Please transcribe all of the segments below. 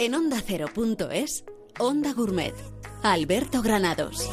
En onda ondacero.es, Onda Gourmet, Alberto Granados.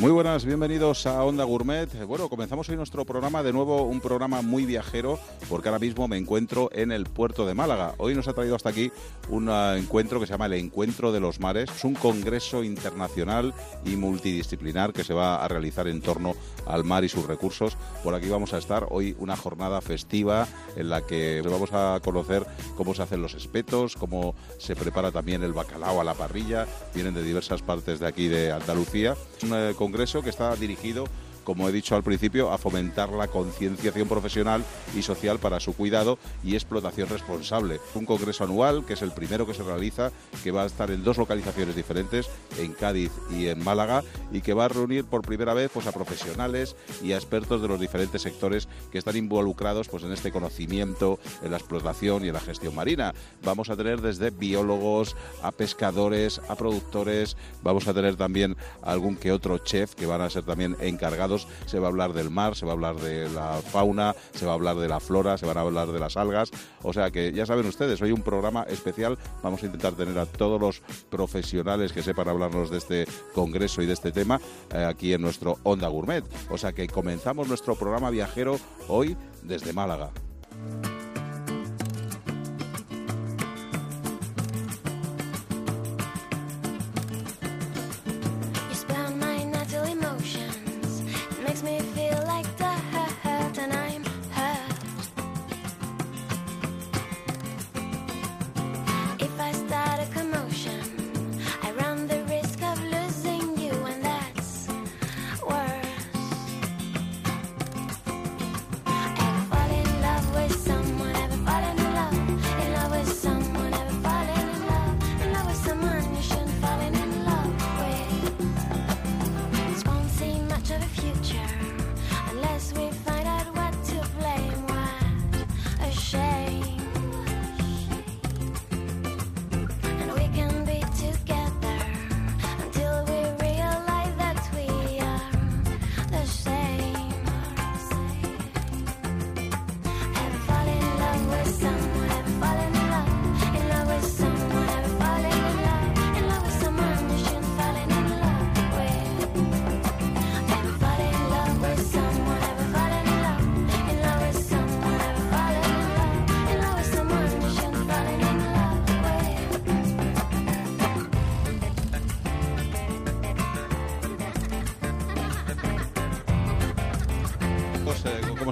Muy buenas, bienvenidos a Onda Gourmet. Bueno, comenzamos hoy nuestro programa, de nuevo un programa muy viajero, porque ahora mismo me encuentro en el puerto de Málaga. Hoy nos ha traído hasta aquí un ah, encuentro que se llama el Encuentro de los Mares. Es un congreso internacional y multidisciplinar que se va a realizar en torno al mar y sus recursos. Por aquí vamos a estar hoy una jornada festiva en la que vamos a conocer cómo se hacen los espetos, cómo se prepara también el bacalao a la parrilla. Vienen de diversas partes de aquí de Andalucía. eh, congreso que está dirigido como he dicho al principio, a fomentar la concienciación profesional y social para su cuidado y explotación responsable. Un congreso anual, que es el primero que se realiza, que va a estar en dos localizaciones diferentes, en Cádiz y en Málaga, y que va a reunir por primera vez pues, a profesionales y a expertos de los diferentes sectores que están involucrados pues, en este conocimiento, en la explotación y en la gestión marina. Vamos a tener desde biólogos a pescadores, a productores, vamos a tener también algún que otro chef que van a ser también encargados se va a hablar del mar, se va a hablar de la fauna, se va a hablar de la flora, se van a hablar de las algas. O sea que ya saben ustedes, hoy un programa especial. Vamos a intentar tener a todos los profesionales que sepan hablarnos de este congreso y de este tema eh, aquí en nuestro Onda Gourmet. O sea que comenzamos nuestro programa viajero hoy desde Málaga.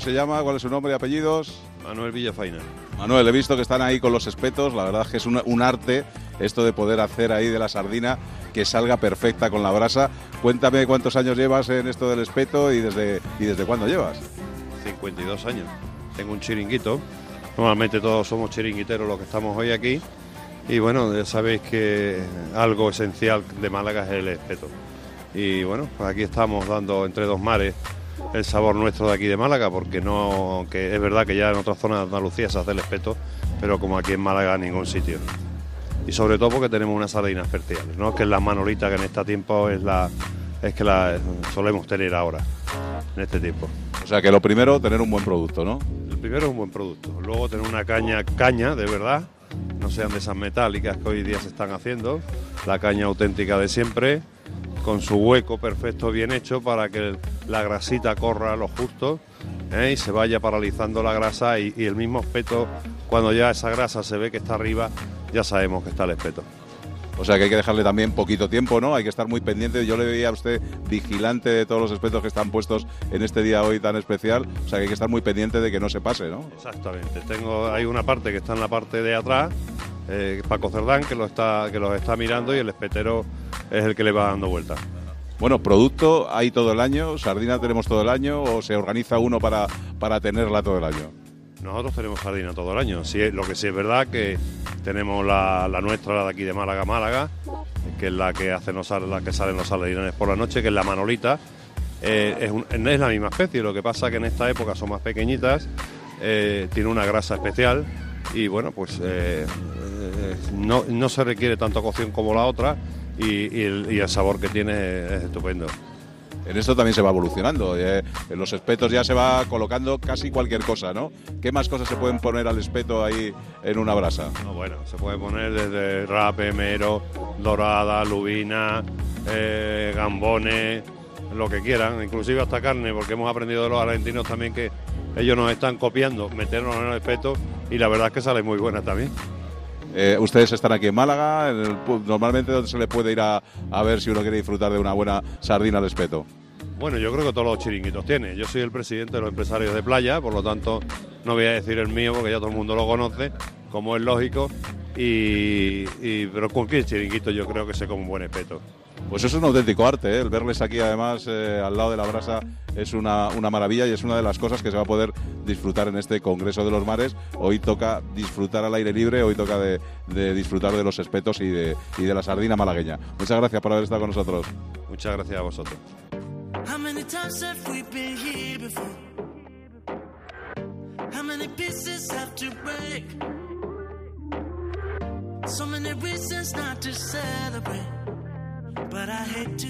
Se llama? ¿Cuál es su nombre y apellidos? Manuel Villafaina. Manuel, he visto que están ahí con los espetos. La verdad es que es un, arte esto de poder hacer ahí de la sardina que salga perfecta con la brasa. Cuéntame cuántos años llevas en esto del espeto y desde, y desde cuándo llevas. 52 años. Tengo un chiringuito. Normalmente todos somos chiringuiteros los que estamos hoy aquí. Y bueno, ya sabéis que algo esencial de Málaga es el espeto. Y bueno, pues aquí estamos dando entre dos mares el sabor nuestro de aquí de Málaga, porque no, que es verdad que ya en otras zonas de Andalucía se hace el espeto, pero como aquí en Málaga en ningún sitio. Y sobre todo porque tenemos unas sardinas especiales, ¿no? que es la manolita que en este tiempo es la es que la solemos tener ahora, en este tiempo. O sea que lo primero, tener un buen producto, ¿no? El primero es un buen producto. Luego tener una caña, caña de verdad, no sean de esas metálicas que hoy día se están haciendo, la caña auténtica de siempre, con su hueco perfecto bien hecho para que la grasita corra a lo justo ¿eh? y se vaya paralizando la grasa y, el mismo espeto, cuando ya esa grasa se ve que está arriba, ya sabemos que está el espeto. O sea que hay que dejarle también poquito tiempo, ¿no? Hay que estar muy pendiente. Yo le veía a usted vigilante de todos los espetos que están puestos en este día hoy tan especial. O sea que hay que estar muy pendiente de que no se pase, ¿no? Exactamente. Tengo, hay una parte que está en la parte de atrás, eh, Paco Cerdán, que, lo está, que los está mirando y el espetero es el que le va dando vueltas. Bueno, producto hay todo el año, sardina tenemos todo el año o se organiza uno para, para tenerla todo el año. Nosotros tenemos sardina todo el año. Sí, lo que sí es verdad que tenemos la, nuestra, la de aquí de Málaga, Málaga, que es la que la que salen los sardines por la noche, que es la manolita. Eh, es, la misma especie, lo que pasa que en esta época son más pequeñitas, eh, tiene una grasa especial y bueno, pues eh, no, no se requiere tanto cocción como la otra y, el, sabor que tiene es estupendo. En esto también se va evolucionando. Eh, en los espetos ya se va colocando casi cualquier cosa, ¿no? ¿Qué más cosas se pueden poner al espeto ahí en una brasa? bueno, se puede poner desde rape, mero, dorada, lubina, eh, gambones, lo que quieran, inclusive hasta carne, porque hemos aprendido de los argentinos también que ellos nos están copiando, meternos en el espeto y la verdad es que sale muy buena también. Eh, ustedes están aquí en Málaga, normalmente donde se le puede ir a, ver si uno quiere disfrutar de una buena sardina al espeto. Bueno, yo creo que todos los chiringuitos tienen. Yo soy el presidente de los empresarios de playa, por lo tanto no voy a decir el mío porque ya todo el mundo lo conoce, como es lógico. Y, y pero cualquier chiringuito yo creo que se come un buen espeto. Pues eso es un auténtico arte, ¿eh? el verles aquí además eh, al lado de la brasa es una, maravilla y es una de las cosas que se va a poder disfrutar en este Congreso de los Mares. Hoy toca disfrutar al aire libre, hoy toca de, disfrutar de los espetos y de, y de la sardina malagueña. Muchas gracias por haber estado con nosotros. Muchas gracias a vosotros.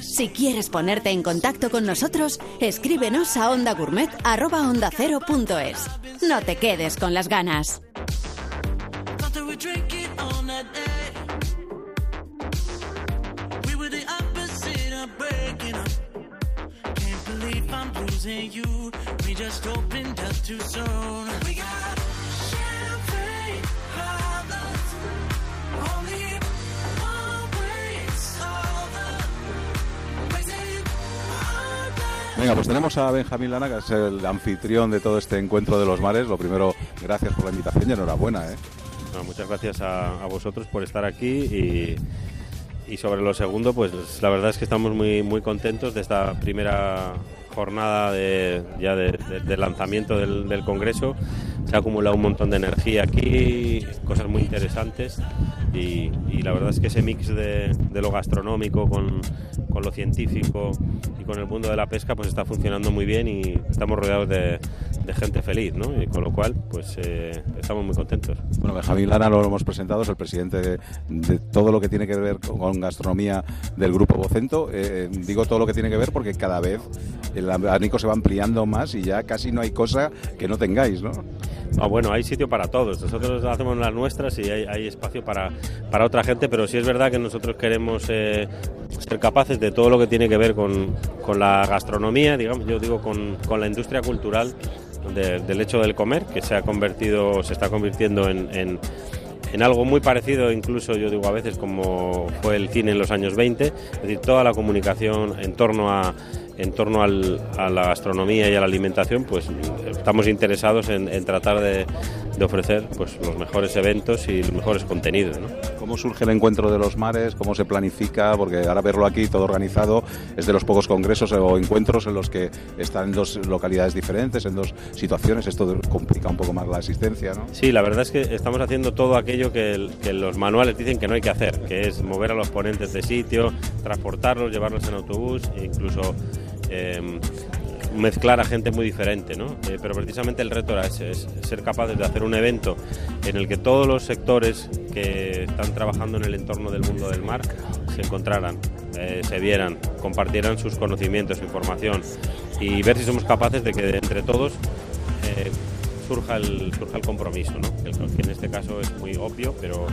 Si quieres ponerte en contacto con nosotros, escríbenos a ondagourmet.es. No te quedes con las ganas. Venga, pues tenemos a Benjamín Lana, que es el anfitrión de todo este encuentro de los mares. Lo primero, gracias por la invitación y enhorabuena. ¿eh? muchas gracias a, vosotros por estar aquí y, sobre lo segundo, pues la verdad es que estamos muy, muy contentos de esta primera jornada de, ya de, lanzamiento del, Congreso. Se ha acumulado un montón de energía aquí, cosas muy interesantes y, la verdad es que ese mix de, lo gastronómico con, con, lo científico y con el mundo de la pesca pues está funcionando muy bien y estamos rodeados de, gente feliz, ¿no? Y con lo cual pues eh, estamos muy contentos. Bueno, Benjamín Lara lo hemos presentado, es el presidente de, todo lo que tiene que ver con, gastronomía del Grupo Vocento. Eh, digo todo lo que tiene que ver porque cada vez el abanico se va ampliando más y ya casi no hay cosa que no tengáis, ¿no? Ah, bueno, hay sitio para todos. Nosotros hacemos las nuestras y hay, espacio para, para, otra gente, pero sí es verdad que nosotros queremos eh, ser capaces de todo lo que tiene que ver con, con la gastronomía, digamos, yo digo con, con la industria cultural del hecho del comer, que se ha convertido, se está convirtiendo en, en en algo muy parecido, incluso yo digo a veces como fue el cine en los años 20, es decir, toda la comunicación en torno a en torno al, a la gastronomía y a la alimentación, pues estamos interesados en, tratar de, ofrecer pues, los mejores eventos y los mejores contenidos. ¿Cómo surge el encuentro de los mares? ¿Cómo se planifica? Porque ahora verlo aquí todo organizado es de los pocos congresos o encuentros en los que están en dos localidades diferentes, en dos situaciones. Esto complica un poco más la asistencia, ¿no? Sí, la verdad es que estamos haciendo todo aquello que, que los manuales dicen que no hay que hacer, que es mover a los ponentes de sitio, transportarlos, llevarlos en autobús e incluso Em, mezclar a gente muy diferente, ¿no? Eh, pero precisamente el reto era ese, es ser capaces de hacer un evento en el que todos los sectores que están trabajando en el entorno del mundo del mar se encontraran, eh, se vieran, compartieran sus conocimientos, su información y ver si somos capaces de que entre todos eh, surja, el, surja el compromiso, ¿no? que en este caso es muy obvio, pero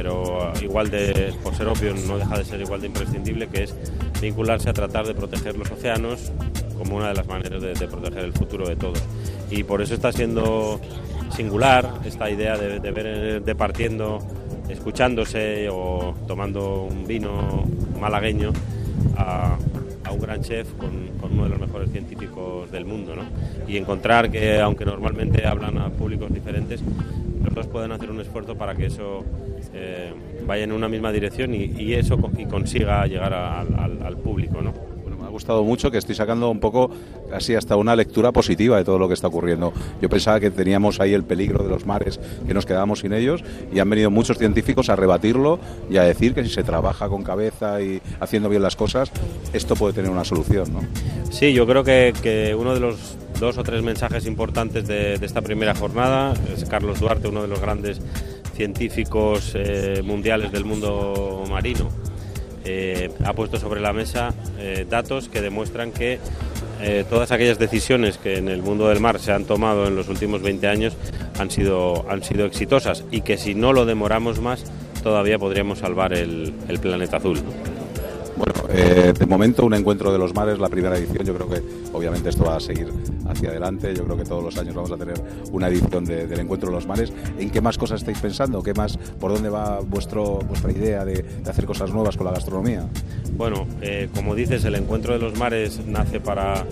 pero igual de, por ser obvio, no deja de ser igual de imprescindible, que es vincularse a tratar de proteger los océanos como una de las maneras de, proteger el futuro de todos. Y por eso está siendo singular esta idea de, ver departiendo, escuchándose o tomando un vino malagueño a, un gran chef con, con, uno de los mejores científicos del mundo. ¿no? Y encontrar que, aunque normalmente hablan a públicos diferentes, los dos pueden hacer un esfuerzo para que eso eh, vaya en una misma dirección y, eso y consiga llegar al, público, ¿no? Bueno, me ha gustado mucho que estoy sacando un poco así hasta una lectura positiva de todo lo que está ocurriendo. Yo pensaba que teníamos ahí el peligro de los mares, que nos quedábamos sin ellos y han venido muchos científicos a rebatirlo y a decir que si se trabaja con cabeza y haciendo bien las cosas, esto puede tener una solución, ¿no? Sí, yo creo que, uno de los dos o tres mensajes importantes de, de esta primera jornada es Carlos Duarte, uno de los grandes científicos eh, mundiales del mundo marino, eh, ha puesto sobre la mesa eh, datos que demuestran que eh, todas aquellas decisiones que en el mundo del mar se han tomado en los últimos 20 años han sido, han sido exitosas y que si no lo demoramos más todavía podríamos salvar el, el planeta azul. Eh, de momento un encuentro de los mares, la primera edición, yo creo que obviamente esto va a seguir hacia adelante, yo creo que todos los años vamos a tener una edición del encuentro de los mares. ¿En qué más cosas estáis pensando? ¿Qué más, ¿Por dónde va vuestro, vuestra idea de, hacer cosas nuevas con la gastronomía? Bueno, eh, como dices, el encuentro de los mares nace para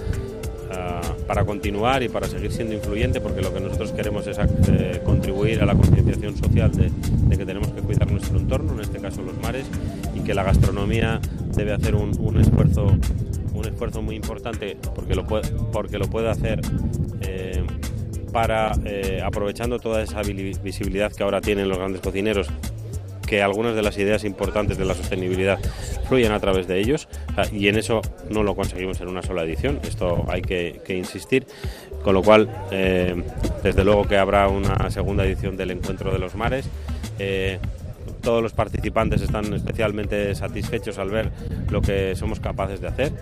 para continuar y para seguir siendo influyente, porque lo que nosotros queremos es eh, contribuir a la concienciación social de, que tenemos que cuidar nuestro entorno, en este caso los mares, y que la gastronomía debe hacer un, esfuerzo un esfuerzo muy importante porque lo puede, porque lo puede hacer eh, para eh, aprovechando toda esa visibilidad que ahora tienen los grandes cocineros que algunas de las ideas importantes de la sostenibilidad fluyen a través de ellos y en eso no lo conseguimos en una sola edición, esto hay que, insistir, con lo cual eh, desde luego que habrá una segunda edición del Encuentro de los Mares. Todos los participantes están especialmente satisfechos al ver lo que somos capaces de hacer.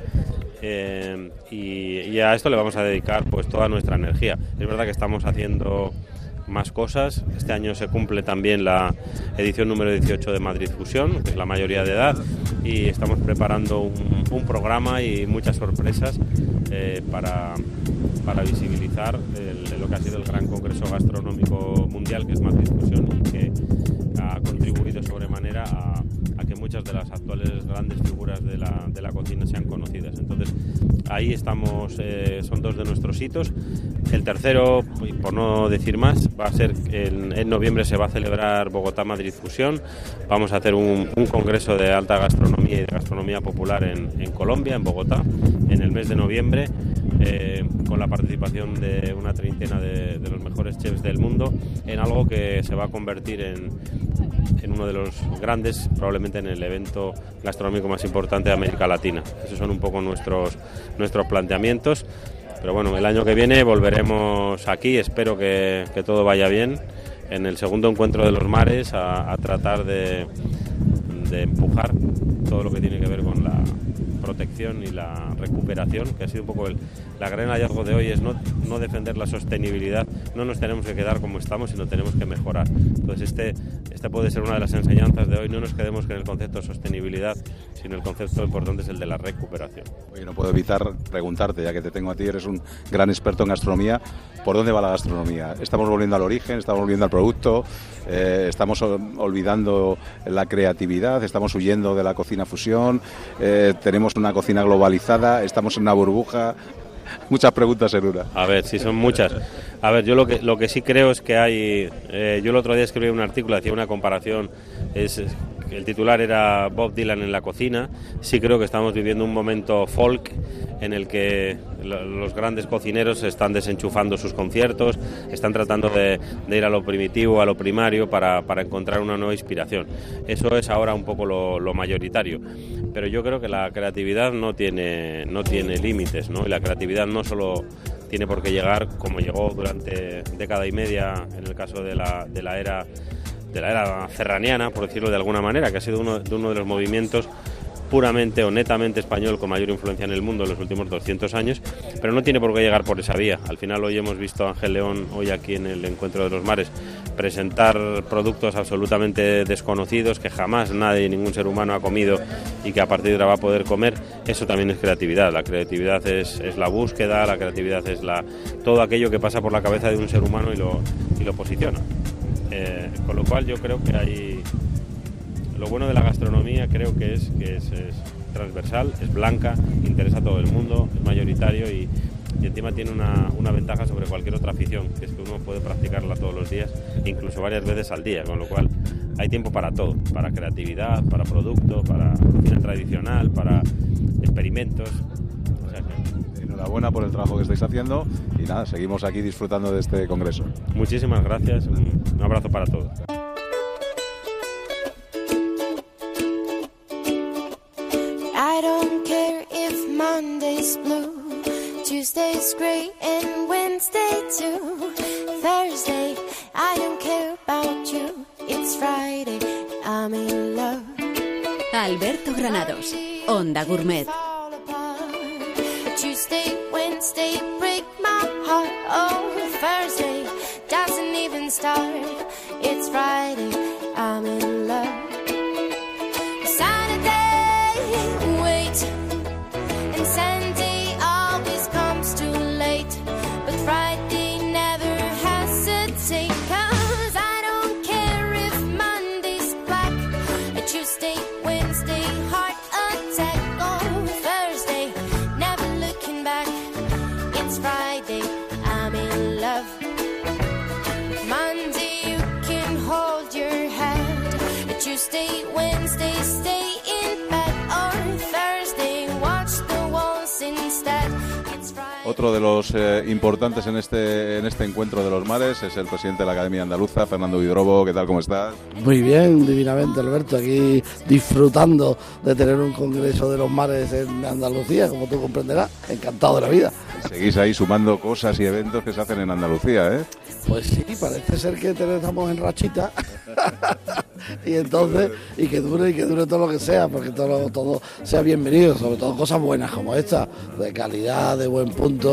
Eh, y, a esto le vamos a dedicar pues toda nuestra energía. Es verdad que estamos haciendo más cosas. Este año se cumple también la edición número 18 de Madrid Fusión, que es la mayoría de edad, y estamos preparando un, programa y muchas sorpresas eh, para, para, visibilizar lo que ha sido el gran congreso gastronómico mundial, que es Madrid Fusión, y que ha contribuido sobremanera a, a que muchas de las actuales grandes figuras de la, de la cocina sean conocidas. Entonces, ahí estamos, eh, son dos de nuestros hitos. El tercero, por no decir más, va a ser en, noviembre se va a celebrar Bogotá Madrid Fusión. Vamos a hacer un, congreso de alta gastronomía y de gastronomía popular en, Colombia, en Bogotá, en el mes de noviembre, eh, con la participación de una treintena de, de, los mejores chefs del mundo, en algo que se va a convertir en, en uno de los grandes, probablemente en el evento gastronómico más importante de América Latina. Esos son un poco nuestros, nuestros planteamientos. Pero bueno, el año que viene volveremos aquí, espero que, todo vaya bien, en el segundo encuentro de los mares a, tratar de, de empujar todo lo que tiene que ver con la, protección y la recuperación, que ha sido un poco el la gran hallazgo de hoy, es no, no defender la sostenibilidad, no nos tenemos que quedar como estamos, sino tenemos que mejorar. Entonces este, esta puede ser una de las enseñanzas de hoy, no nos quedemos con el concepto de sostenibilidad, sino el concepto importante es el de la recuperación. Oye, no puedo evitar preguntarte, ya que te tengo a ti, eres un gran experto en gastronomía, ¿por dónde va la gastronomía? ¿Estamos volviendo al origen? ¿Estamos volviendo al producto? Eh, ¿Estamos olvidando la creatividad? ¿Estamos huyendo de la cocina fusión? Eh, ¿Tenemos una cocina globalizada? ¿Estamos en una burbuja? muchas preguntas en una. A ver, sí, son muchas. A ver, yo lo que, lo que sí creo es que hay... Eh, yo el otro día escribí un artículo, hacía una comparación, el titular era Bob Dylan en la cocina. Sí creo que estamos viviendo un momento folk en el que los grandes cocineros están desenchufando sus conciertos, están tratando de, ir a lo primitivo, a lo primario, para, encontrar una nueva inspiración. Eso es ahora un poco lo, mayoritario. Pero yo creo que la creatividad no tiene, no tiene límites, ¿no? Y la creatividad no solo tiene por qué llegar como llegó durante década y media en el caso de la, de la era de la era ferraniana, por decirlo de alguna manera, que ha sido uno de, uno de los movimientos puramente o netamente español con mayor influencia en el mundo en los últimos 200 años, pero no tiene por qué llegar por esa vía. Al final hoy hemos visto a Ángel León, hoy aquí en el Encuentro de los Mares, presentar productos absolutamente desconocidos que jamás nadie, ningún ser humano ha comido y que a partir de ahora va a poder comer. Eso también es creatividad. La creatividad es, es la búsqueda, la creatividad es la, todo aquello que pasa por la cabeza de un ser humano y lo, y lo posiciona. Eh, con lo cual yo creo que hay... Lo bueno de la gastronomía creo que es que es, transversal, es blanca, interesa a todo el mundo, es mayoritario y, encima tiene una, una, ventaja sobre cualquier otra afición, que es que uno puede practicarla todos los días, incluso varias veces al día, con lo cual hay tiempo para todo, para creatividad, para producto, para cocina tradicional, para experimentos. Enhorabuena por el trabajo que estáis haciendo y nada, seguimos aquí disfrutando de este congreso. Muchísimas gracias, un abrazo para todos. I don't care if Monday's blue, Tuesday's great and Wednesday too. Thursday, I don't care about you. It's Friday, I'm in love. Alberto Granados, Onda Gourmet. Tuesday, Wednesday, break my heart. Oh, Thursday doesn't even start. It's Friday, Tuesday, Wednesday, stay Otro de los eh, importantes en este, en este encuentro de los mares es el presidente de la Academia Andaluza, Fernando Vidrobo. ¿Qué tal? ¿Cómo estás? Muy bien, divinamente, Alberto, aquí disfrutando de tener un congreso de los mares en Andalucía, como tú comprenderás, encantado de la vida. Seguís ahí sumando cosas y eventos que se hacen en Andalucía, ¿eh? Pues sí, parece ser que estamos en rachita y entonces, y que dure y que dure todo lo que sea, porque todo, todo sea bienvenido, sobre todo cosas buenas como esta, de calidad, de buen punto,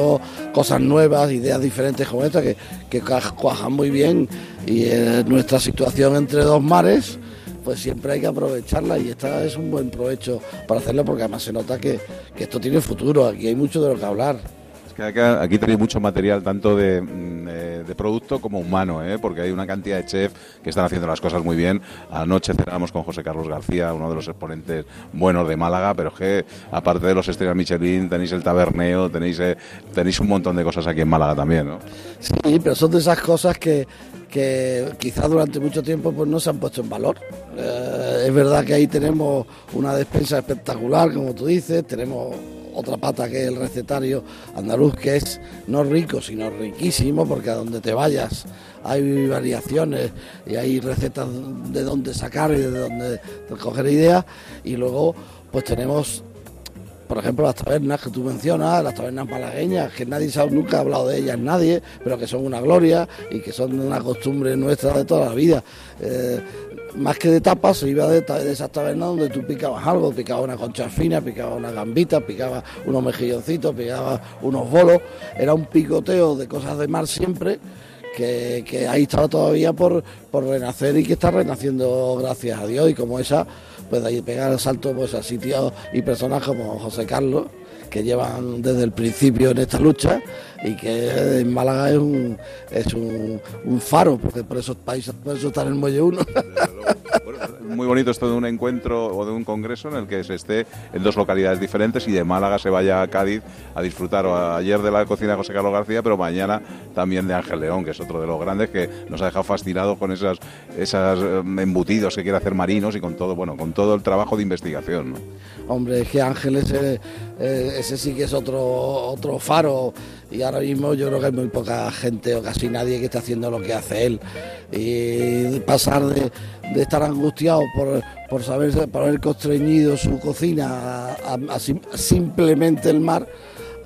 cosas nuevas, ideas diferentes como esta, que, que cuajan muy bien y en nuestra situación entre dos mares, pues siempre hay que aprovecharla y esta es un buen provecho para hacerlo porque además se nota que, que esto tiene futuro, aquí hay mucho de lo que hablar. Aquí tenéis mucho material, tanto de, mm, eh, de producto como humano, ¿eh? porque hay una cantidad de chefs que están haciendo las cosas muy bien. Anoche cenamos con José Carlos García, uno de los exponentes buenos de Málaga, pero es que aparte de los estrellas Michelin, tenéis el taberneo, tenéis, eh, tenéis un montón de cosas aquí en Málaga también, ¿no? Sí, pero son de esas cosas que, que quizás durante mucho tiempo pues no se han puesto en valor. Eh, es verdad que ahí tenemos una despensa espectacular, como tú dices, tenemos otra pata que es el recetario andaluz, que es no rico, sino riquísimo, porque a donde te vayas hay variaciones y hay recetas de dónde sacar y de dónde coger ideas. Y luego pues tenemos por ejemplo, las tabernas que tú mencionas, las tabernas malagueñas, que nadie sabe, nunca ha hablado de ellas nadie, pero que son una gloria y que son una costumbre nuestra de toda la vida. Eh, más que de tapas, se iba de, esas tabernas donde tú picabas algo, picabas una concha fina, picabas una gambita, picabas unos mejilloncitos, picabas unos bolos. Era un picoteo de cosas de mar siempre que, que ahí estaba todavía por, por renacer y que está renaciendo gracias a Dios y como esa, pues ahí pegar el salto pues, a sitios y personas como José Carlos, que llevan desde el principio en esta lucha y que en Málaga es un, es un, un faro, porque por esos países, por eso está en el Muelle 1. Muy bonito esto de un encuentro o de un congreso en el que se esté en dos localidades diferentes y de Málaga se vaya a Cádiz a disfrutar o ayer de la cocina de José Carlos García, pero mañana también de Ángel León, que es otro de los grandes que nos ha dejado fascinados con esas, esas eh, embutidos que quiere hacer marinos y con todo, bueno, con todo el trabajo de investigación. ¿no? Hombre, es que Ángeles, eh, eh, ese sí que es otro, otro faro. Y ahora mismo yo creo que hay muy poca gente o casi nadie que esté haciendo lo que hace él. Y pasar de, estar angustiado por, por saber, por haber constreñido su cocina a, a- a sim- simplemente el mar,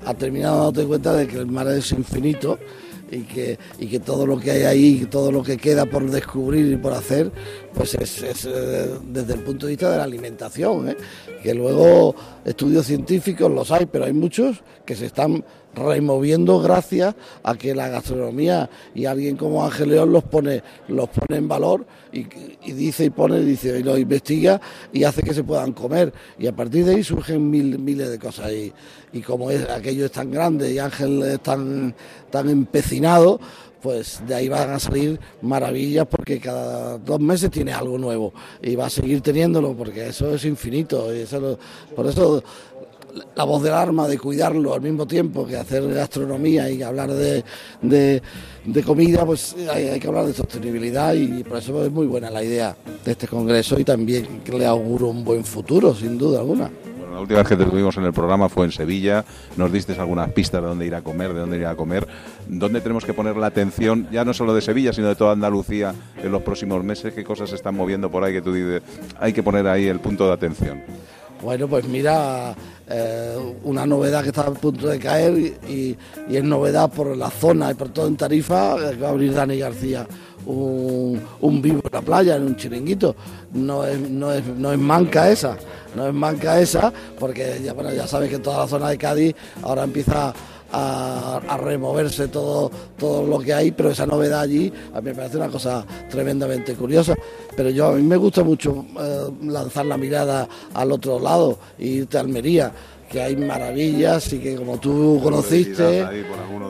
ha terminado dándote cuenta de que el mar es infinito y que, y que todo lo que hay ahí, todo lo que queda por descubrir y por hacer, pues es, eh, desde el punto de vista de la alimentación. ¿eh? Que luego estudios científicos los hay, pero hay muchos que se están removiendo gracias a que la gastronomía y alguien como Ángel León los pone, los pone en valor y, y dice y pone, dice y lo investiga y hace que se puedan comer. Y a partir de ahí surgen mil, miles de cosas. Y, y como es, aquello es tan grande y Ángel es tan, tan empecinado, pues de ahí van a salir maravillas porque cada dos meses tiene algo nuevo y va a seguir teniéndolo porque eso es infinito. Y eso lo- por eso la voz del arma de cuidarlo al mismo tiempo que hacer gastronomía y hablar de, de, comida, pues hay, hay que hablar de sostenibilidad y por eso es muy buena la idea de este congreso y también le auguro un buen futuro, sin duda alguna. La última vez que te tuvimos en el programa fue en Sevilla, nos diste algunas pistas de dónde ir a comer, de dónde ir a comer, dónde tenemos que poner la atención, ya no solo de Sevilla, sino de toda Andalucía en los próximos meses, qué cosas se están moviendo por ahí que tú dices, hay que poner ahí el punto de atención. Bueno, pues mira, eh, una novedad que está a punto de caer y, es novedad por la zona y por todo en Tarifa, va a abrir Dani García un, vivo en la playa, en un chiringuito. No es, no es, no es manca esa, no es manca esa, porque ya, bueno, ya sabes que toda la zona de Cádiz ahora empieza a, a removerse todo, todo lo que hay, pero esa novedad allí a mí me parece una cosa tremendamente curiosa. Pero yo a mí me gusta mucho eh, lanzar la mirada al otro lado irte a Almería que hay maravillas y que como tú conociste,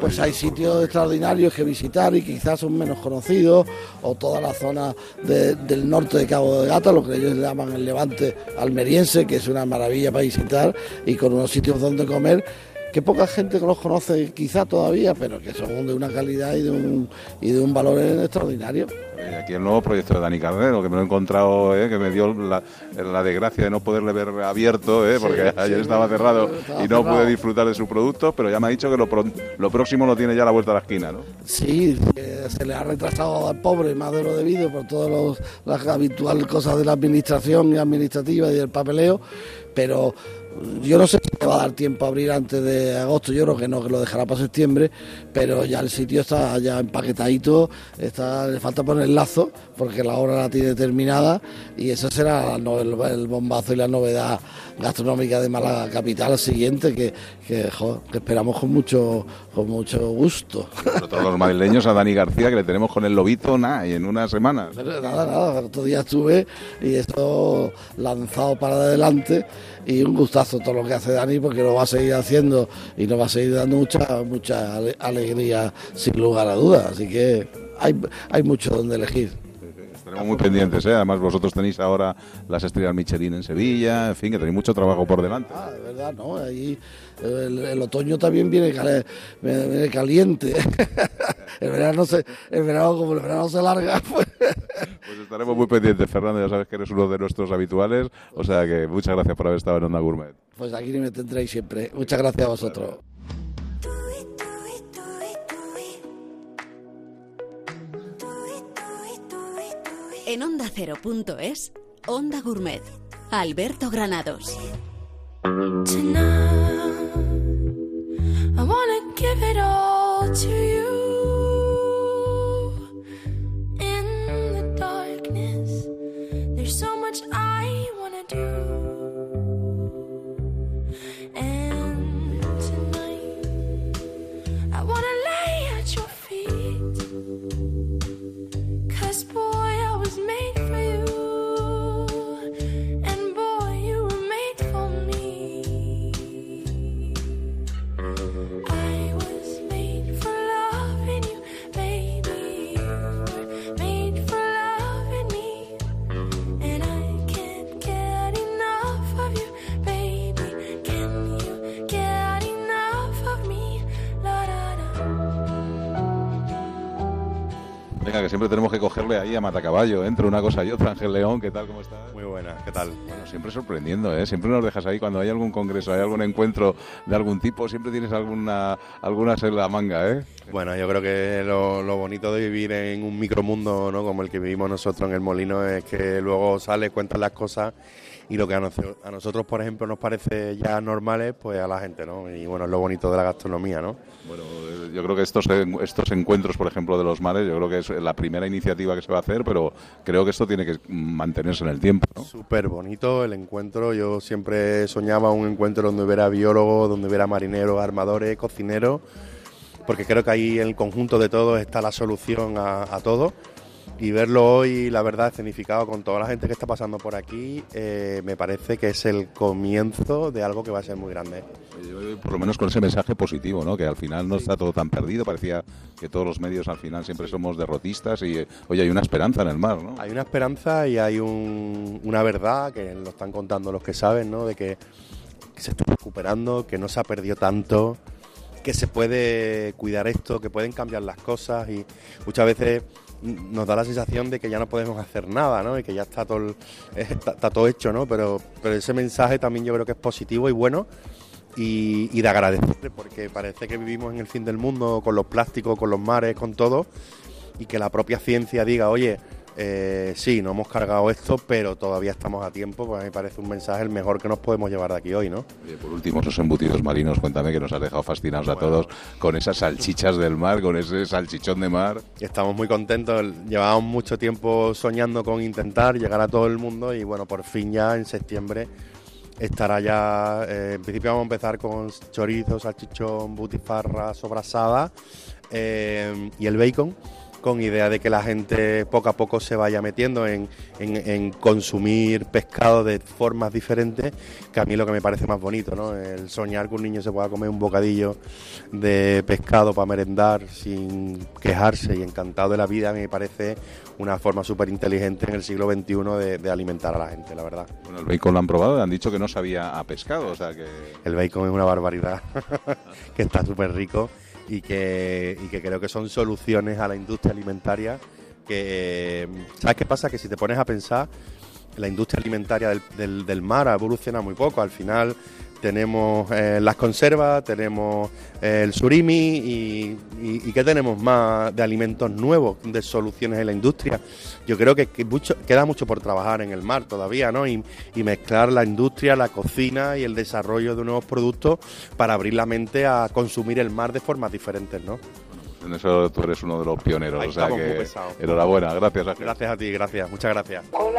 pues hay sitios extraordinarios que visitar y quizás son menos conocidos, o toda la zona de- del norte de Cabo de Gata, lo que ellos llaman el levante almeriense, que es una maravilla para visitar y con unos sitios donde comer que poca gente los conoce quizá todavía, pero que son de una calidad y de un, y de un valor extraordinario. Eh, aquí el nuevo proyecto de Dani Cardero, que me lo he encontrado, eh, que me dio la, la desgracia de no poderle ver abierto, eh, porque ayer estaba cerrado estaba y no cerrado. pude disfrutar de su producto, pero ya me ha dicho que lo, pro- lo próximo lo tiene ya a la vuelta de la esquina, ¿no? Sí, eh, se le ha retrasado al pobre más de lo debido por todas las habituales cosas de la administración y administrativa y del papeleo, pero yo no sé si le va a dar tiempo a abrir antes de agosto, yo creo que no, que lo dejará para septiembre, pero ya el sitio está ya empaquetadito, está, le falta poner el lazo porque la obra la tiene terminada y ese será el, el bombazo y la novedad gastronómica de Málaga Capital siguiente que, que, jo, que esperamos con mucho, con mucho gusto. Todos los madrileños a Dani García, que le tenemos con el lobito, nada, y en unas semanas. Pero nada, nada, otro día estuve y esto lanzado para adelante y un gustazo todo lo que hace Dani porque lo va a seguir haciendo y nos va a seguir dando mucha mucha ale- alegría sin lugar a dudas. Así que hay, hay mucho donde elegir. Estaremos muy pendientes, ¿eh? Además, vosotros tenéis ahora las estrellas Michelin en Sevilla, en fin, que tenéis mucho trabajo por delante. Ah, de verdad, ¿no? Ahí el, el otoño también viene caliente. el verano se, el verano, como el verano se larga, pues Pues estaremos muy pendientes, Fernando, ya sabes que eres uno de nuestros habituales, o sea que muchas gracias por haber estado en Onda Gourmet. Pues aquí me tendréis siempre. Muchas gracias a vosotros. En Onda Cero.es, Onda Gourmet. Alberto Granados. Tonight, I wanna give it all to you. In the darkness, there's so much I wanna do. Siempre tenemos que cogerle ahí a Matacaballo, entre una cosa y otra. Ángel León, ¿qué tal? ¿Cómo estás? Muy buena, ¿qué tal? Bueno, siempre sorprendiendo, ¿eh? Siempre nos dejas ahí cuando hay algún congreso, hay algún encuentro de algún tipo, siempre tienes alguna algunas en la manga, ¿eh? Bueno, yo creo que lo, lo bonito de vivir en un micromundo ¿no? como el que vivimos nosotros en el Molino es que luego sales, cuentas las cosas y lo que a, noso- a nosotros, por ejemplo, nos parece ya normales, pues a la gente, ¿no? Y bueno, es lo bonito de la gastronomía, ¿no? Bueno, eh, yo creo que estos, estos encuentros, por ejemplo, de los mares, yo creo que es la primera iniciativa que se va a hacer, pero creo que esto tiene que mantenerse en el tiempo, ¿no? Súper bonito el encuentro. Yo siempre soñaba un encuentro donde hubiera biólogos, donde hubiera marineros, armadores, cocineros, porque creo que ahí en el conjunto de todos está la solución a, a todo. Y verlo hoy, la verdad, escenificado con toda la gente que está pasando por aquí, eh, me parece que es el comienzo de algo que va a ser muy grande. Yo, por lo menos con ese mensaje positivo, ¿no? Que al final no está todo tan perdido. Parecía que todos los medios al final siempre somos derrotistas y, oye, hay una esperanza en el mar, ¿no? Hay una esperanza y hay un- una verdad que lo están contando los que saben, ¿no? De que, se está recuperando, que no se ha perdido tanto, que se puede cuidar esto, que pueden cambiar las cosas y muchas veces nos da la sensación de que ya no podemos hacer nada, ¿no? Y que ya está todo, eh, está, está todo hecho, ¿no? Pero, pero ese mensaje también yo creo que es positivo y bueno y, y de agradecer, porque parece que vivimos en el fin del mundo con los plásticos, con los mares, con todo, y que la propia ciencia diga, oye, Eh, sí, no hemos cargado esto, pero todavía estamos a tiempo, pues a mí me parece un mensaje el mejor que nos podemos llevar de aquí hoy, ¿no? Oye, por último, esos embutidos marinos, cuéntame que nos has dejado fascinados a todos con esas salchichas del mar, con ese salchichón de mar. Estamos muy contentos, llevábamos mucho tiempo soñando con intentar llegar a todo el mundo y bueno, por fin ya en septiembre estará ya, eh, en principio vamos a empezar con chorizo, salchichón, butifarra, sobrasada eh, y el bacon con idea de que la gente poco a poco se vaya metiendo en, en- en consumir pescado de formas diferentes, que a mí lo que me parece más bonito, ¿no? El soñar que un niño se pueda comer un bocadillo de pescado para merendar sin quejarse y encantado de la vida, a mí me parece una forma súper inteligente en el siglo XXI de, de alimentar a la gente, la verdad. Bueno, el bacon lo han probado, han dicho que no sabía a pescado, o sea que... El bacon es una barbaridad, que está súper rico y que, y que creo que son soluciones a la industria alimentaria que, ¿sabes qué pasa? Que si te pones a pensar, la industria alimentaria del, del- del mar ha evolucionado muy poco. Al final tenemos eh, las conservas, tenemos eh, el surimi y, y, y ¿qué tenemos más de alimentos nuevos, de soluciones en la industria? Yo creo que, que mucho, queda mucho por trabajar en el mar todavía, ¿no? Y, y mezclar la industria, la cocina y el desarrollo de nuevos productos para abrir la mente a consumir el mar de formas diferentes, ¿no? En eso tú eres uno de los pioneros, Ahí o sea que enhorabuena, gracias Ángel. Gracias a ti, gracias, muchas gracias. Call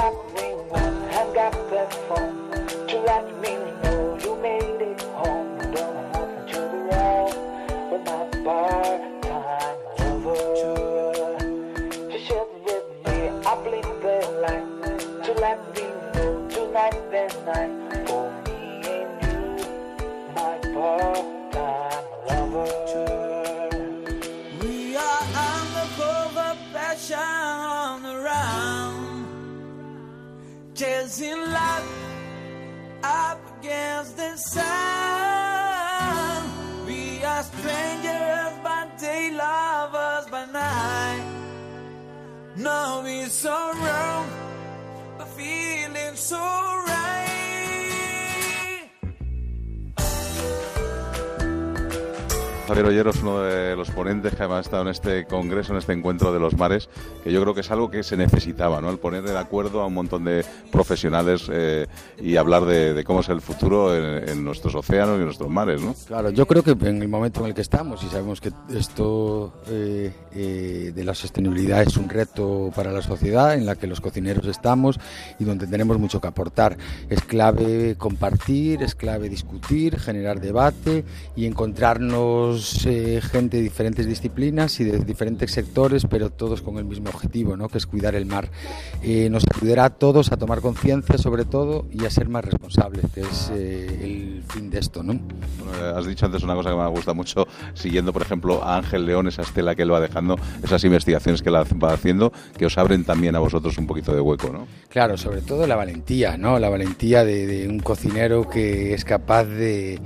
Es uno de los ponentes que además ha estado en este congreso, en este encuentro de los mares, que yo creo que es algo que se necesitaba, ¿no? El poner de acuerdo a un montón de profesionales eh, y hablar de, de cómo es el futuro en, en nuestros océanos y en nuestros mares, ¿no? Claro, yo creo que en el momento en el que estamos y sabemos que esto eh, eh, de la sostenibilidad es un reto para la sociedad en la que los cocineros estamos y donde tenemos mucho que aportar. Es clave compartir, es clave discutir, generar debate y encontrarnos eh, gente de diferentes disciplinas y de diferentes sectores, pero todos con el mismo objetivo, ¿no? que es cuidar el mar. Eh, nos ayudará a todos a tomar conciencia sobre todo y a ser más responsables, que es eh, el fin de esto. ¿no? Bueno, has dicho antes una cosa que me gusta mucho, siguiendo, por ejemplo, a Ángel León, esa estela que él va dejando, esas investigaciones que él va haciendo, que os abren también a vosotros un poquito de hueco, ¿no? Claro, sobre todo la valentía, ¿no? La valentía de, de un cocinero que es capaz de,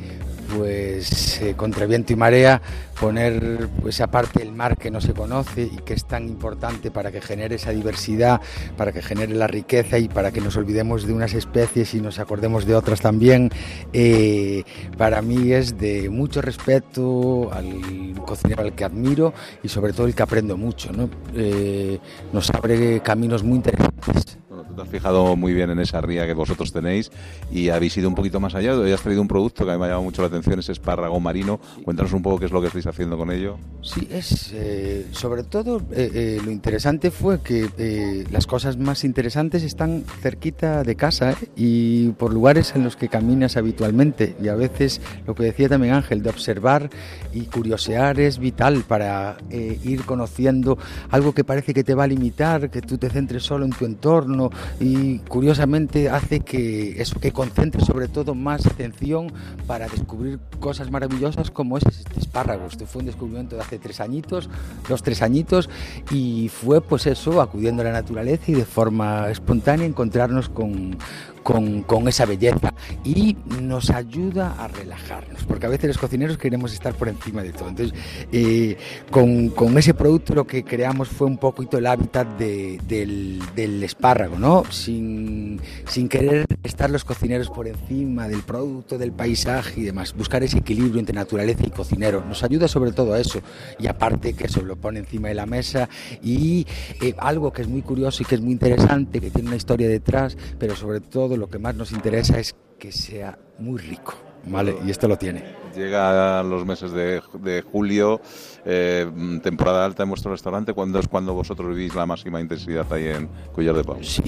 pues, eh, contra viento y marea, poner pues aparte el mar que no se conoce y que es tan importante para que genere esa diversidad, para que genere la riqueza y para que nos olvidemos de unas especies y nos acordemos de otras también. Eh, para mí es de mucho respeto al cocinero al que admiro y sobre todo el que aprendo mucho, ¿no? Eh, nos abre caminos muy interesantes. Tú te has fijado muy bien en esa ría que vosotros tenéis y habéis ido un poquito más allá. Hoy has traído un producto que a mí me ha llamado mucho la atención, ese espárrago marino. Cuéntanos un poco qué es lo que estáis haciendo con ello. Sí, es eh, sobre todo eh, eh, lo interesante fue que las cosas más interesantes están cerquita de casa y por lugares en los que caminas habitualmente y a veces lo que decía también Ángel de observar y curiosear es vital para ir conociendo algo que parece que te va a limitar, que tú te centres solo en tu entorno y curiosamente hace que eso que concentres sobre todo más atención para descubrir cosas maravillosas como es este espárrago. Este fue un descubrimiento de hace tres añitos, dos tres añitos y fue pues eso, acudiendo a la naturaleza y de forma espontánea encontrarnos con, con, con esa belleza y nos ayuda a relajarnos, porque a veces los cocineros queremos estar por encima de todo. Entonces, eh, con, con ese producto lo que creamos fue un poquito el hábitat de- del, del espárrago, ¿no? Sin, sin querer estar los cocineros por encima del producto, del paisaje y demás. Buscar ese equilibrio entre naturaleza y cocinero. Nos ayuda sobre todo a eso. Y aparte que eso lo pone encima de la mesa y eh, algo que es muy curioso y que es muy interesante, que tiene una historia detrás, pero sobre todo lo que más nos interesa es que sea muy rico. ¿Vale? Y esto lo tiene. Llegan los meses de, de julio, eh, temporada alta en vuestro restaurante. ¿Cuándo es cuando vosotros vivís la máxima intensidad ahí en Collar de Pau? Sí.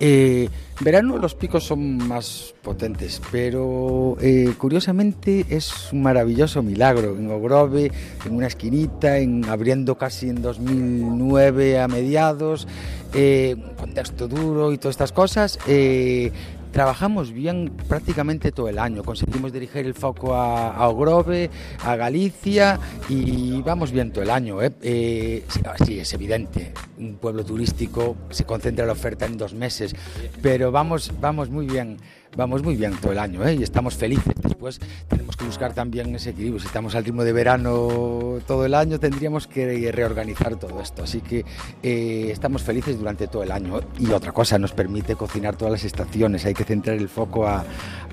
Eh, verano los picos son más potentes, pero eh, curiosamente es un maravilloso milagro. En Ogrove, en una esquinita, en, abriendo casi en 2009 a mediados, eh, contexto duro y todas estas cosas. eh, Trabajamos bien prácticamente todo el año. Conseguimos dirigir el foco a, a Ogrove, a Galicia y vamos bien todo el año. ¿eh? Eh, sí, es evidente. Un pueblo turístico se concentra la oferta en dos meses, pero vamos, vamos muy bien. Vamos muy bien todo el año ¿eh? y estamos felices. Después tenemos que buscar también ese equilibrio. Si estamos al ritmo de verano todo el año, tendríamos que reorganizar todo esto. Así que eh, estamos felices durante todo el año. Y otra cosa, nos permite cocinar todas las estaciones. Hay que centrar el foco a,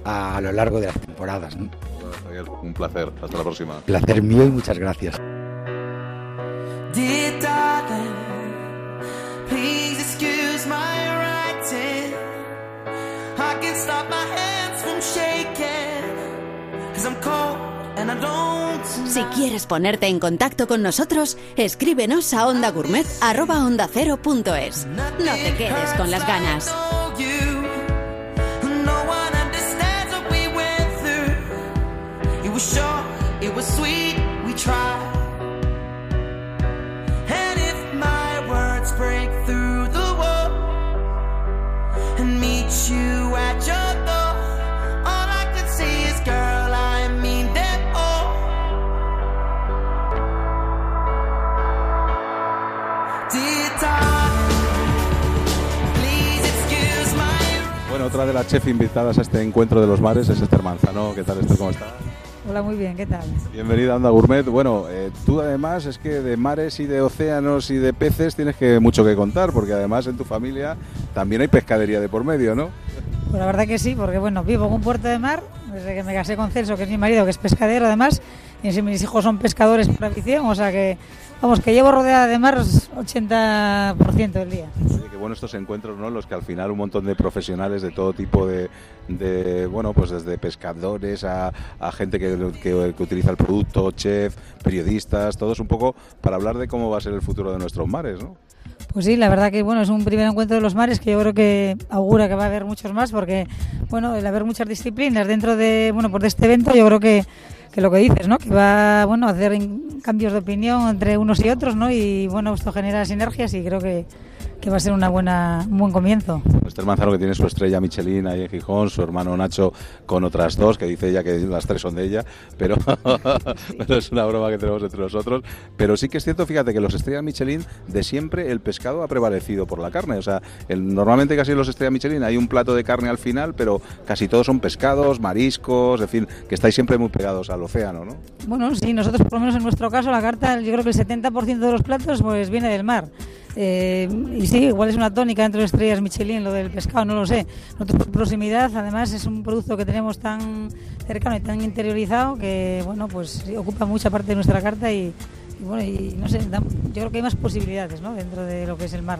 a, a lo largo de las temporadas. un placer. Hasta la próxima. Placer mío y muchas gracias. Dear darling, please excuse my writing. I can't stop my hands from shaking. Cause I'm cold and I don't Si quieres ponerte en contacto con nosotros, escríbenos a ondagurmet@ondacero.es. No te quedes con las ganas. it was sweet, we tried. Otra de las chef invitadas a este encuentro de los mares es Esther Manzano. ¿Qué tal, Esther? ¿Cómo estás? Hola, muy bien, ¿qué tal? Bienvenida a Onda Gourmet. Bueno, eh, tú además es que de mares y de océanos y de peces tienes que mucho que contar, porque además en tu familia también hay pescadería de por medio, ¿no? Pues la verdad que sí, porque bueno, vivo en un puerto de mar, desde que me casé con Celso, que es mi marido, que es pescadero además, y si mis hijos son pescadores por afición, o sea que, vamos, que llevo rodeada de mar 80% del día. Oye, qué bueno estos encuentros, ¿no? Los que al final un montón de profesionales de todo tipo de, de bueno, pues desde pescadores a, a gente que, que- que utiliza el producto, chef, periodistas, todos un poco para hablar de cómo va a ser el futuro de nuestros mares, ¿no? Pues sí, la verdad que bueno, es un primer encuentro de los mares que yo creo que augura que va a haber muchos más porque bueno, el haber muchas disciplinas dentro de bueno, pues de este evento, yo creo que, que lo que dices, ¿no? Que va bueno, a hacer cambios de opinión entre unos y otros, ¿no? Y bueno, esto genera sinergias y creo que, que va a ser una buena un buen comienzo. Esther Manzano que tiene su estrella Michelin ahí en Gijón, su hermano Nacho con otras dos, que dice ella que las tres son de ella, pero, pero es una broma que tenemos entre nosotros. Pero sí que es cierto, fíjate que los estrellas Michelin de siempre el pescado ha prevalecido por la carne. O sea, el- normalmente casi los estrellas Michelin hay un plato de carne al final, pero casi todos son pescados, mariscos, en fin, que estáis siempre muy pegados al océano, ¿no? Bueno, sí, nosotros por lo menos en nuestro caso la carta, yo creo que el 70% de los platos pues viene del mar. Eh, y sí, igual es una tónica dentro de estrellas Michelin, lo del pescado, no lo sé. Nosotros por proximidad, además es un producto que tenemos tan cercano y tan interiorizado que, bueno, pues ocupa mucha parte de nuestra carta y, bueno, y no sé, yo creo que hay más posibilidades. Dentro de lo que es el mar.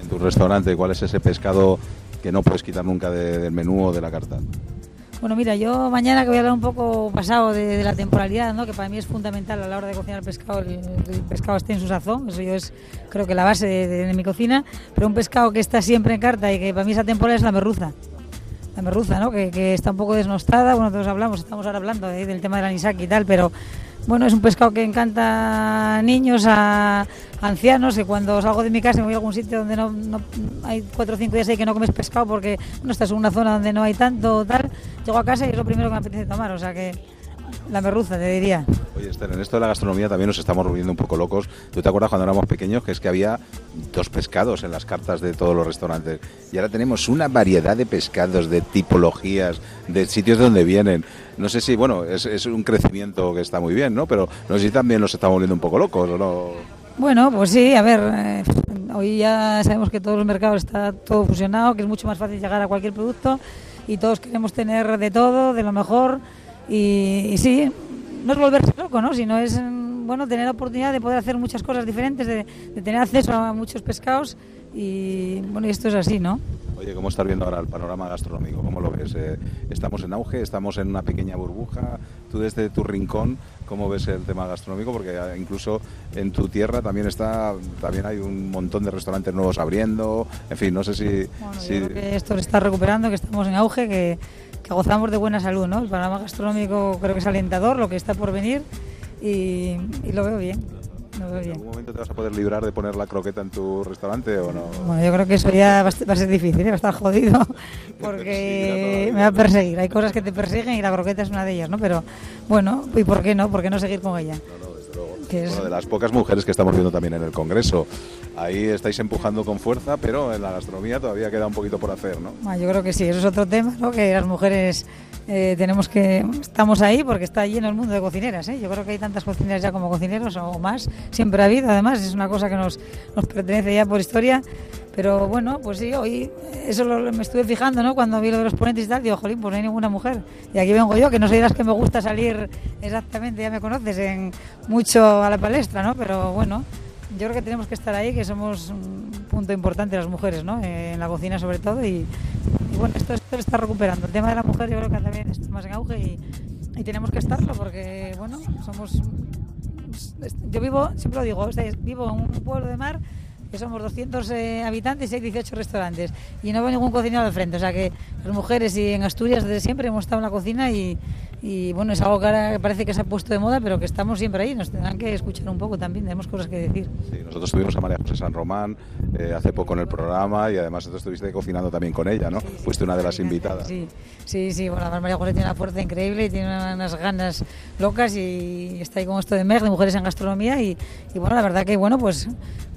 En tu restaurante, ¿cuál es ese pescado que no puedes quitar nunca de- del menú o de la carta? Bueno, mira, yo mañana que voy a hablar un poco pasado de, la temporalidad, ¿no? que para mí es fundamental a la hora de cocinar el pescado, el, pescado esté en su sazón, eso yo es creo que la base de mi cocina, pero un pescado que está siempre en carta y que para mí esa temporada es la merluza. La merluza, ¿no? que, que está un poco desnostada, bueno, todos hablamos, estamos ahora hablando ¿eh? del tema del anisaki y tal, pero bueno, es un pescado que encanta a niños, a ancianos, que cuando salgo de mi casa y voy a algún sitio donde no, hay cuatro o cinco días ahí que no comes pescado porque no estás en una zona donde no hay tanto tal, llego a casa y es lo primero que me apetece tomar, o sea que la merluza, te diría. Oye, Esther, en esto de la gastronomía también nos estamos volviendo un poco locos. ¿Tú te acuerdas cuando éramos pequeños que es que había dos pescados en las cartas de todos los restaurantes? Y ahora tenemos una variedad de pescados, de tipologías, de sitios de donde vienen. No sé si, bueno, es, es un crecimiento que está muy bien, ¿no? Pero no sé si también nos estamos volviendo un poco locos, ¿o no? Bueno, pues sí, a ver, eh, hoy ya sabemos que todos los mercados está todo fusionado, que es mucho más fácil llegar a cualquier producto y todos queremos tener de todo, de lo mejor y, sí, no es volverse loco, ¿no? Sino es, bueno, tener la oportunidad de poder hacer muchas cosas diferentes, de, de tener acceso a muchos pescados y, bueno, esto es así, ¿no? Oye, ¿cómo estás viendo ahora el panorama gastronómico? ¿Cómo lo ves? Eh, ¿Estamos en auge? ¿Estamos en una pequeña burbuja? Tú desde tu rincón, ¿cómo ves el tema gastronómico? Porque eh, incluso en tu tierra también está, también hay un montón de restaurantes nuevos abriendo. En fin, no sé si... Bueno, si- yo creo que esto se está recuperando, que estamos en auge, que, que gozamos de buena salud, ¿no? El panorama gastronómico creo que es alentador, lo que está por venir y, y lo veo bien, ¿En bien. algún momento te vas a poder librar de poner la croqueta en tu restaurante o no? Bueno, yo creo que eso ya va a ser difícil, ¿eh? va a estar jodido, porque me va a perseguir. Hay cosas que te persiguen y la croqueta es una de ellas, ¿no? Pero bueno, ¿y por qué no? ¿Por qué no seguir con ella? Que es- Bueno, de las pocas mujeres que estamos viendo también en el Congreso. Ahí estáis empujando con fuerza, pero en la gastronomía todavía queda un poquito por hacer, ¿no? Bueno, yo creo que sí, eso es otro tema, ¿no? Que las mujeres eh, tenemos que estamos ahí porque está lleno el mundo de cocineras, ¿eh? Yo creo que hay tantas cocineras ya como cocineros o más, siempre ha habido, además es una cosa que nos, nos pertenece ya por historia. Pero bueno, pues sí, hoy eso lo- me estuve fijando, ¿no? Cuando vi lo de los ponentes y tal, digo, jolín, pues no hay ninguna mujer. Y aquí vengo yo, que no soy de las que me gusta salir exactamente, ya me conoces, en mucho a la palestra, ¿no? Pero bueno, yo creo que tenemos que estar ahí, que somos un punto importante las mujeres, ¿no? Eh, en la cocina sobre todo y, y bueno, esto, esto se está recuperando. El tema de la mujer yo creo que también está más en auge y, y tenemos que estarlo porque, bueno, somos... Yo vivo, siempre lo digo, o sea, vivo en un pueblo de mar que somos 200 eh, habitantes y hay 18 restaurantes y no veo ningún cocinero al frente, o sea que las mujeres y en Asturias desde siempre hemos estado en la cocina y, y, bueno, es algo que ahora parece que se ha puesto de moda, pero que estamos siempre ahí, nos tendrán que escuchar un poco también, tenemos cosas que decir. Sí, nosotros tuvimos a María José San Román eh, hace poco en el programa y además tú estuviste cocinando también con ella, ¿no? Fuiste una de las invitadas. Sí, sí, sí. Bueno, además María José tiene una fuerza increíble y tiene unas ganas locas y está ahí con esto de MEG, de Mujeres en Gastronomía y, y bueno, la verdad que bueno, pues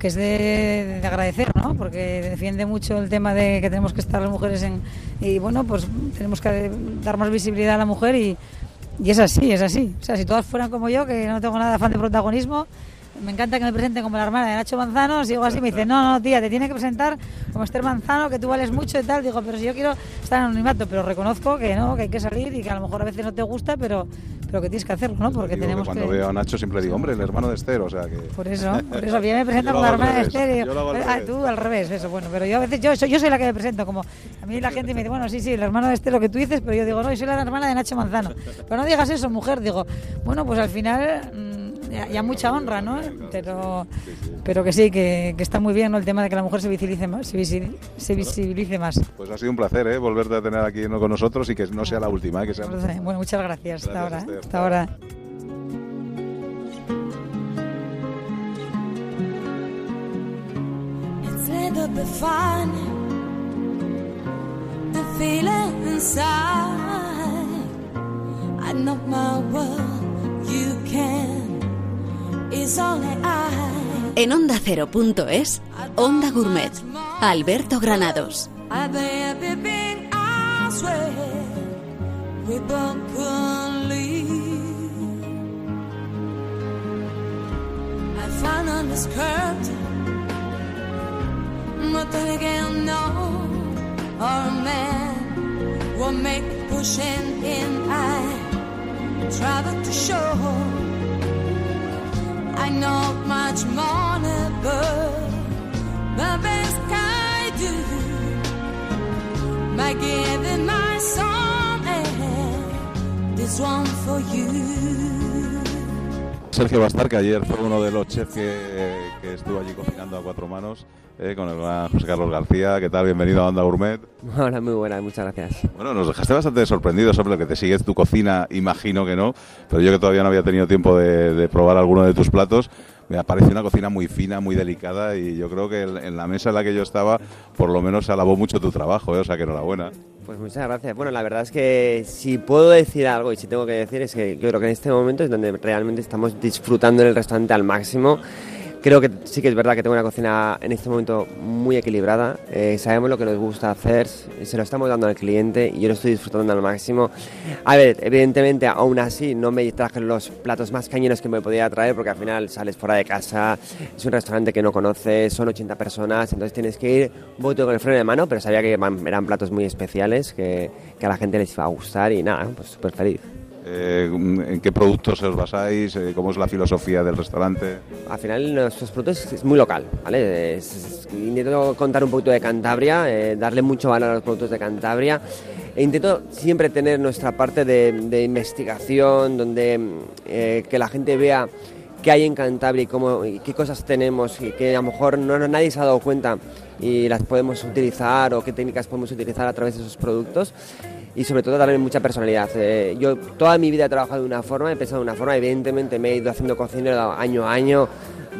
que es de, de agradecer, ¿no? Porque defiende mucho el tema de que tenemos que estar las mujeres en... Y bueno, pues tenemos que dar más visibilidad a la mujer y, y es así, es así. O sea, si todas fueran como yo, que no tengo nada de afán de protagonismo, me encanta que me presenten como la hermana de Nacho Manzano, sigo así, me dice, no, no, tía, te tiene que presentar como Esther Manzano, que tú vales mucho y tal. Digo, pero si yo quiero estar en anonimato, pero reconozco que no, que hay que salir y que a lo mejor a veces no te gusta, pero, pero que tienes que hacerlo, ¿no? Porque Digo que tenemos cuando que... veo a Nacho siempre digo, hombre, el hermano de Esther, o sea que... Por eso, por eso, bien me presento Yo lo como la hermana de Esther. ah, tú al revés, eso, bueno, pero yo a veces, yo soy, yo soy la que me presento, como a mí la gente me dice, bueno, sí, sí, el hermano de Esther, lo que tú dices, pero yo digo, no, yo soy la hermana de Nacho Manzano. Pero no digas eso, mujer, digo, bueno, pues al final, mm, ya, ya mucha honra, ¿no? Pero, pero que sí, que, que está muy bien, ¿no? El tema de que la mujer se visibilice más, se, visi- se visibilice más. Pues ha sido un placer, ¿eh? Volverte a tener aquí con nosotros y que no sea la última, ¿eh? Que sea... Bueno, muchas gracias, hasta ahora. Esther. Hasta ahora. It's little bit fun. The feeling inside. I know my world. You can. En Onda Cero.es, Onda Gourmet. Alberto Granados. Travel to show. Know much more never. The best I do by giving my song and this one for you. Sergio Bastar, que ayer fue uno de los chefs que, que estuvo allí cocinando a cuatro manos eh, con el gran José Carlos García. ¿Qué tal? Bienvenido a Onda Gourmet. Hola, muy buena, muchas gracias. Bueno, nos dejaste bastante sorprendidos sobre lo que te sigues tu cocina, imagino que no, pero yo que todavía no había tenido tiempo de, de probar alguno de tus platos, me pareció una cocina muy fina, muy delicada y yo creo que en en la mesa en la que yo estaba, por lo menos se alabó mucho tu trabajo, ¿eh? o sea que enhorabuena. Pues muchas gracias. Bueno, la verdad es que si puedo decir algo y si tengo que decir es que yo creo que en este momento es donde realmente estamos disfrutando en el restaurante al máximo. Creo que sí que es verdad que tengo una cocina en este momento muy equilibrada. Eh, sabemos lo que nos gusta hacer, se lo estamos dando al cliente y yo lo estoy disfrutando al máximo. A ver, evidentemente, aún así, no me traje los platos más cañeros que me podía traer porque al final sales fuera de casa, es un restaurante que no conoces, son 80 personas, entonces tienes que ir poquito con el freno de mano, pero sabía que eran platos muy especiales, que, que a la gente les iba a gustar y nada, pues súper feliz. Eh, ¿En qué productos os basáis? Eh, ¿Cómo es la filosofía del restaurante? Al final nuestros productos es muy local, ¿vale? Es- es- intento contar un poquito de Cantabria, eh, darle mucho valor a los productos de Cantabria e intento siempre tener nuestra parte de, de investigación, donde eh, que la gente vea qué hay en Cantabria y, cómo, y qué cosas tenemos y que a lo mejor no, no- nadie se ha dado cuenta y las podemos utilizar o qué técnicas podemos utilizar a través de esos productos y sobre todo darle mucha personalidad. Eh, yo toda mi vida he trabajado de una forma, he pensado de una forma, evidentemente me he ido haciendo cocinero año a año,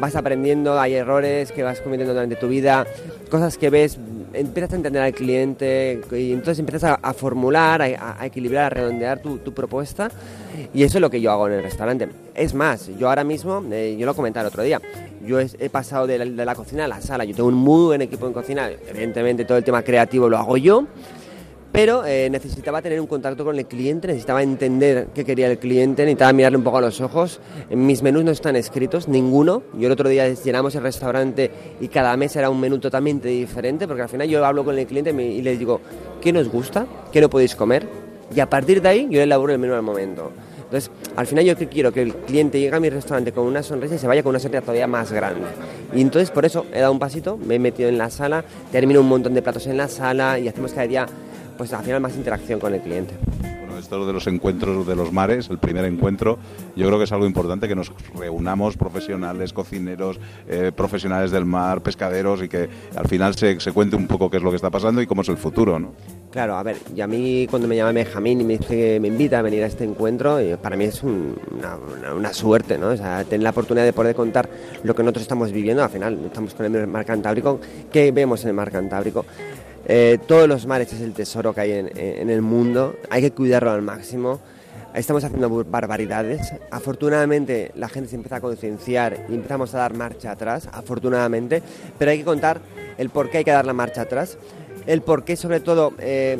vas aprendiendo, hay errores que vas cometiendo durante tu vida, cosas que ves, empiezas a entender al cliente y entonces empiezas a, a formular, a, a equilibrar, a redondear tu, tu propuesta y eso es lo que yo hago en el restaurante. Es más, yo ahora mismo, eh, yo lo comenté el otro día, yo he, he pasado de la, de la cocina a la sala, yo tengo un muy buen equipo en cocina, evidentemente todo el tema creativo lo hago yo, pero eh, necesitaba tener un contacto con el cliente, necesitaba entender qué quería el cliente, necesitaba mirarle un poco a los ojos. Mis menús no están escritos, ninguno. Yo el otro día llenamos el restaurante y cada mes era un menú totalmente diferente, porque al final yo hablo con el cliente y les digo, ¿qué nos gusta? ¿Qué no podéis comer? Y a partir de ahí yo elaboro el menú al momento. Entonces, al final yo que quiero que el cliente llegue a mi restaurante con una sonrisa y se vaya con una sonrisa todavía más grande. Y entonces por eso he dado un pasito, me he metido en la sala, termino un montón de platos en la sala y hacemos cada día, pues al final más interacción con el cliente. Bueno, esto de los encuentros de los mares, el primer encuentro, yo creo que es algo importante que nos reunamos profesionales, cocineros, eh, profesionales del mar, pescaderos y que al final se, se cuente un poco qué es lo que está pasando y cómo es el futuro, ¿no? Claro, a ver, y a mí cuando me llama Benjamín y me dice que me invita a venir a este encuentro, eh, para mí es un- una, una- una suerte, ¿no? O sea, tener la oportunidad de poder contar lo que nosotros estamos viviendo, al final estamos con el mar Cantábrico, ¿qué vemos en el mar Cantábrico? Eh, todos los mares es el tesoro que hay en, el mundo, hay que cuidarlo al máximo. Estamos haciendo barbaridades. Afortunadamente la gente se empieza a concienciar y empezamos a dar marcha atrás, afortunadamente, pero hay que contar el por qué hay que dar la marcha atrás, el por qué sobre todo eh,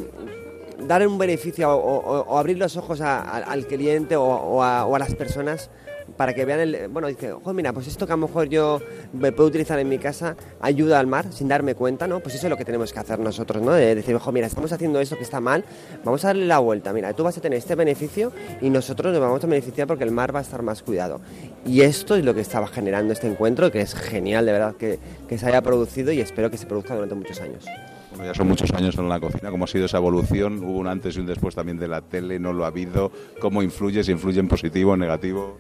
dar un beneficio o, abrir los ojos al cliente o a las personas para que vean el bueno dice "Ojo, mira pues esto que a lo mejor yo me puedo utilizar en mi casa ayuda al mar sin darme cuenta no pues eso es lo que tenemos que hacer nosotros no de decir ojo mira estamos haciendo esto que está mal vamos a darle la vuelta mira tú vas a tener este beneficio y nosotros nos vamos a beneficiar porque el mar va a estar más cuidado y esto es lo que estaba generando este encuentro que es genial de verdad que, que se haya producido y espero que se produzca durante muchos años Bueno, ya son muchos años en la cocina, ¿cómo ha sido esa evolución? ¿Hubo un antes y un después también de la tele? ¿No lo ha habido? ¿Cómo influye? ¿Si influye en positivo o negativo?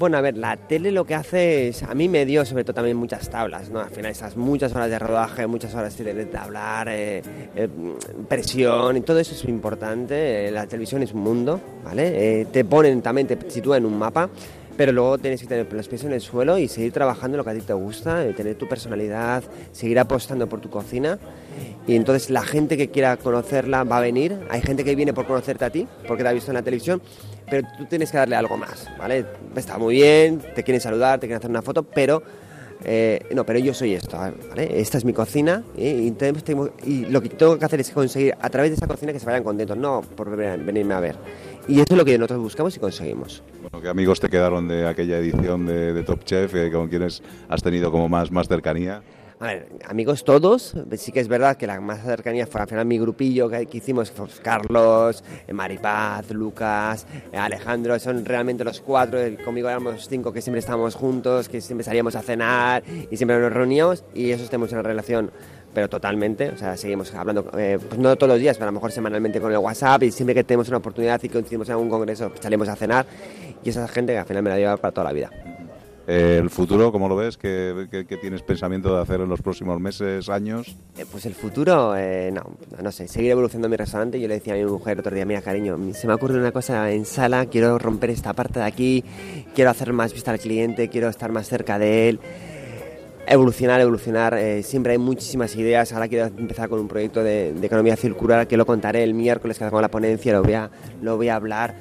Bueno, a ver, la tele lo que hace es, a mí me dio sobre todo también muchas tablas, ¿no? Al final esas muchas horas de rodaje, muchas horas de, hablar, eh, eh, presión y todo eso es importante. Eh, la televisión es un mundo, ¿vale? Te ponen también, te sitúan en un mapa, pero luego tienes que tener los pies en el suelo y seguir trabajando lo que a ti te gusta, eh, tener tu personalidad, seguir apostando por tu cocina. Y entonces la gente que quiera conocerla va a venir. Hay gente que viene por conocerte a ti, porque te ha visto en la televisión, pero tú tienes que darle algo más, ¿vale? Está muy bien, te quieren saludar, te quieren hacer una foto, pero eh, no, pero yo soy esto, ¿vale? Esta es mi cocina ¿eh? y, tengo- y lo que tengo que hacer es conseguir a través de esa cocina que se vayan contentos, no por ven- venirme a ver. Y eso es lo que nosotros buscamos y conseguimos. ¿Qué amigos te quedaron de aquella edición de, de Top Chef? eh, ¿Con quienes has tenido como más, más cercanía? A ver, amigos todos, sí que es verdad que la más cercanía fue al final mi grupillo que, que hicimos, pues, Carlos, eh, Maripaz, Lucas, eh, Alejandro, son realmente los cuatro, conmigo éramos los cinco que siempre estábamos juntos, que siempre salíamos a cenar y siempre nos reuníamos y eso tenemos una relación pero totalmente, o sea, seguimos hablando, eh, pues no todos los días, pero a lo mejor semanalmente con el WhatsApp y siempre que tenemos una oportunidad y coincidimos en algún congreso, pues, salimos a cenar y esa gente que al final me la lleva para toda la vida. ¿El futuro, cómo lo ves? ¿Qué, qué- qué tienes pensamiento de hacer en los próximos meses, años? Eh, Pues el futuro, eh, no, no sé, seguir evolucionando mi restaurante. Yo le decía a mi mujer otro día, mira cariño, se me ha ocurrido una cosa en sala, quiero romper esta parte de aquí, quiero hacer más vista al cliente, quiero estar más cerca de él. evolucionar, evolucionar. eh, siempre hay muchísimas ideas. Ahora quiero empezar con un proyecto de, de economía circular que lo contaré el miércoles que hago la ponencia, lo voy a, lo voy a hablar.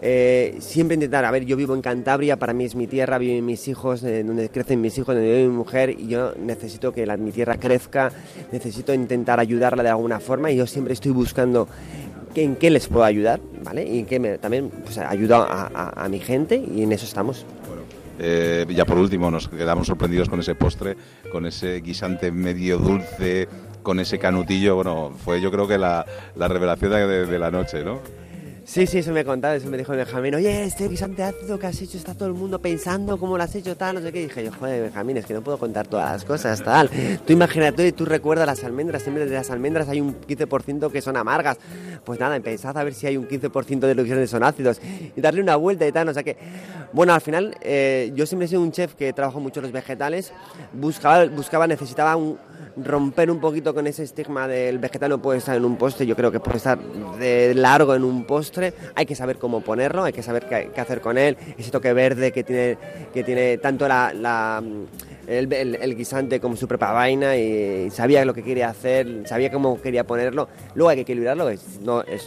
Eh, siempre intentar, a ver, yo vivo en Cantabria, para mí es mi tierra, viven mis hijos, eh, donde crecen mis hijos, donde vive mi mujer, y yo necesito que la- mi tierra crezca, necesito intentar ayudarla de alguna forma, y yo siempre estoy buscando en qué les puedo ayudar, ¿vale? Y en qué me- también pues, ayudo a, mi gente, y en eso estamos. Eh, ya por último, nos quedamos sorprendidos con ese postre, con ese guisante medio dulce, con ese canutillo. Bueno, fue yo creo que la, la revelación de la noche, ¿no? Sí, sí, eso me contaba, eso me dijo Benjamín, oye, este guisante ácido que has hecho, está todo el mundo pensando cómo lo has hecho, tal, no sé qué. Y dije yo, joder, Benjamín, es que no puedo contar todas las cosas, tal. Tú imagínate, tú recuerdas las almendras, siempre de las almendras hay un 15% que son amargas. Pues nada, empezad a ver si hay un 15% de los guisantes son ácidos y darle una vuelta y tal, no sé qué. Bueno, al final, eh, yo siempre he sido un chef que trabajo mucho los vegetales, buscaba, buscaba necesitaba un, romper un poquito con ese estigma del vegetal no puede estar en un postre, yo creo que puede estar de largo en un postre, hay que saber cómo ponerlo, hay que saber qué, hacer con él, ese toque verde que tiene, que tiene tanto la, la- el, guisante como su propia vaina y sabía lo que quería hacer, sabía cómo quería ponerlo, luego hay que equilibrarlo, es,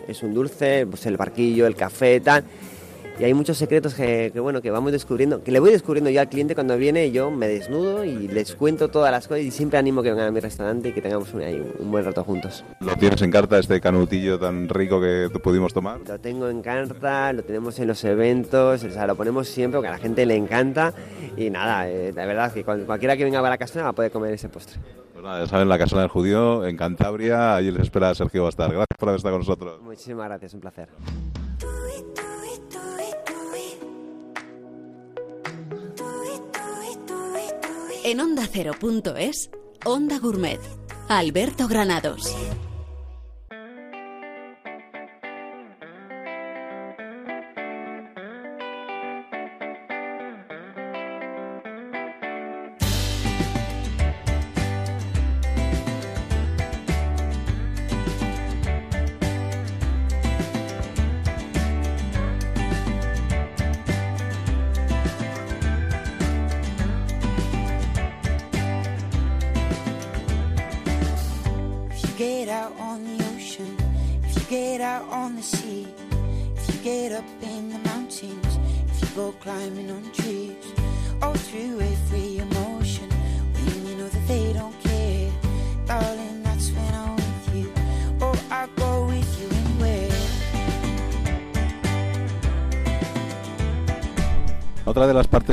es un dulce, pues el barquillo, el café, tal, y hay muchos secretos que, que, bueno que vamos descubriendo, que le voy descubriendo yo al cliente cuando viene, yo me desnudo y les cuento todas las cosas y siempre animo que vengan a mi restaurante y que tengamos un, ahí un- buen rato juntos. ¿Lo tienes en carta este canutillo tan rico que pudimos tomar? Lo tengo en carta, lo tenemos en los eventos, o sea, lo ponemos siempre porque a la gente le encanta y nada, eh, la verdad que cual- cualquiera que venga a la casa va a poder comer ese postre. Pues nada, ya saben, la Casona del Judío, en Cantabria, allí les espera Sergio Bastar. Gracias por haber estado con nosotros. Muchísimas gracias, un placer. En Onda Cero.es, Onda Gourmet. Alberto Granados.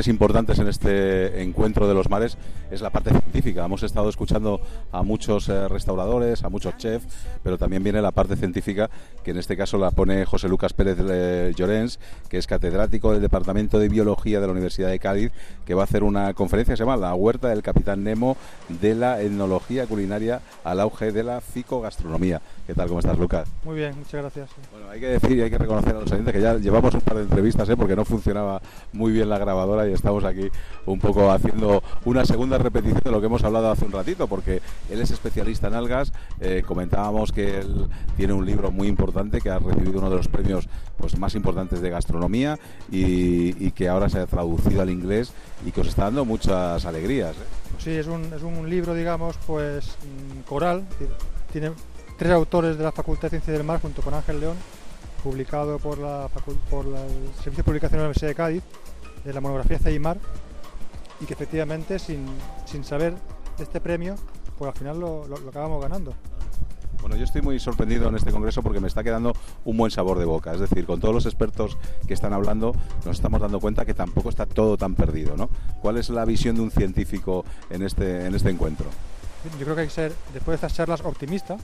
Importantes en este encuentro de los mares es la parte científica. Hemos estado escuchando a muchos eh, restauradores, a muchos chefs, pero también viene la parte científica, que en este caso la pone José Lucas Pérez eh, Llorens, que es catedrático del Departamento de Biología de la Universidad de Cádiz, que va a hacer una conferencia que se llama La Huerta del Capitán Nemo de la etnología culinaria al auge de la ficogastronomía. ¿Qué tal? ¿Cómo estás, Lucas? Muy bien, muchas gracias. Bueno, hay que decir y hay que reconocer a los oyentes que ya llevamos un par de entrevistas, ¿eh? porque no funcionaba muy bien la grabadora y estamos aquí un poco haciendo una segunda repetición de lo que hemos hablado hace un ratito, porque él es especialista en algas. eh, comentábamos que él tiene un libro muy importante que ha recibido uno de los premios pues, más importantes de gastronomía y, que ahora se ha traducido al inglés y que os está dando muchas alegrías. ¿eh? Sí, es un, es un libro, digamos, pues mm, coral. Tiene tres autores de la Facultad de Ciencias del Mar junto con Ángel León, publicado por, la, por la- el Servicio de Publicación de la Universidad de Cádiz, de la monografía Ceimar, y que efectivamente, sin, sin saber este premio, pues al final lo- lo acabamos ganando. Bueno, yo estoy muy sorprendido en este congreso porque me está quedando un buen sabor de boca. Es decir, con todos los expertos que están hablando, nos estamos dando cuenta que tampoco está todo tan perdido, ¿no? ¿Cuál es la visión de un científico en este, en este encuentro? Yo creo que hay que ser, después de estas charlas, optimista.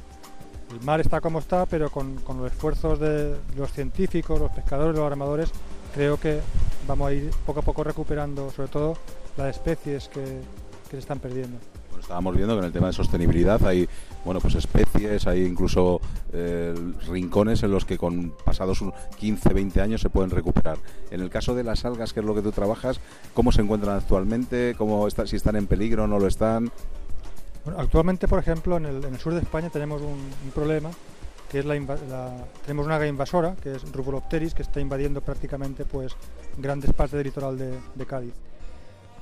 El mar está como está, pero con, los esfuerzos de los científicos, los pescadores, los armadores, creo que vamos a ir poco a poco recuperando, sobre todo, las especies que se están perdiendo. Estábamos viendo que en el tema de sostenibilidad hay bueno pues especies, hay incluso eh, rincones en los que con pasados un 15, 20 años se pueden recuperar. En el caso de las algas, que es lo que tú trabajas, ¿cómo se encuentran actualmente? ¿Cómo está, si están en peligro o no lo están? Actualmente, por ejemplo, en el, sur de España tenemos un, problema que es la, tenemos una alga invasora que es Rubulopteris que está invadiendo prácticamente pues grandes partes del litoral de Cádiz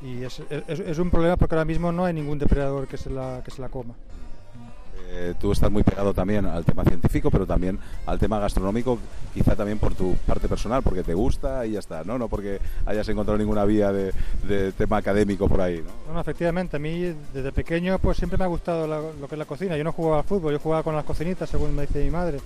Y es, es- es un problema porque ahora mismo no hay ningún depredador que se la, que se la coma. Eh, tú estás muy pegado también al tema científico, pero también al tema gastronómico, quizá también por tu parte personal, porque te gusta y ya está, ¿no? No porque hayas encontrado ninguna vía de, de tema académico por ahí, ¿no? No, no, efectivamente, a mí desde pequeño pues siempre me ha gustado la- lo que es la cocina. Yo no jugaba al fútbol, yo jugaba con las cocinitas, según me dice mi madre.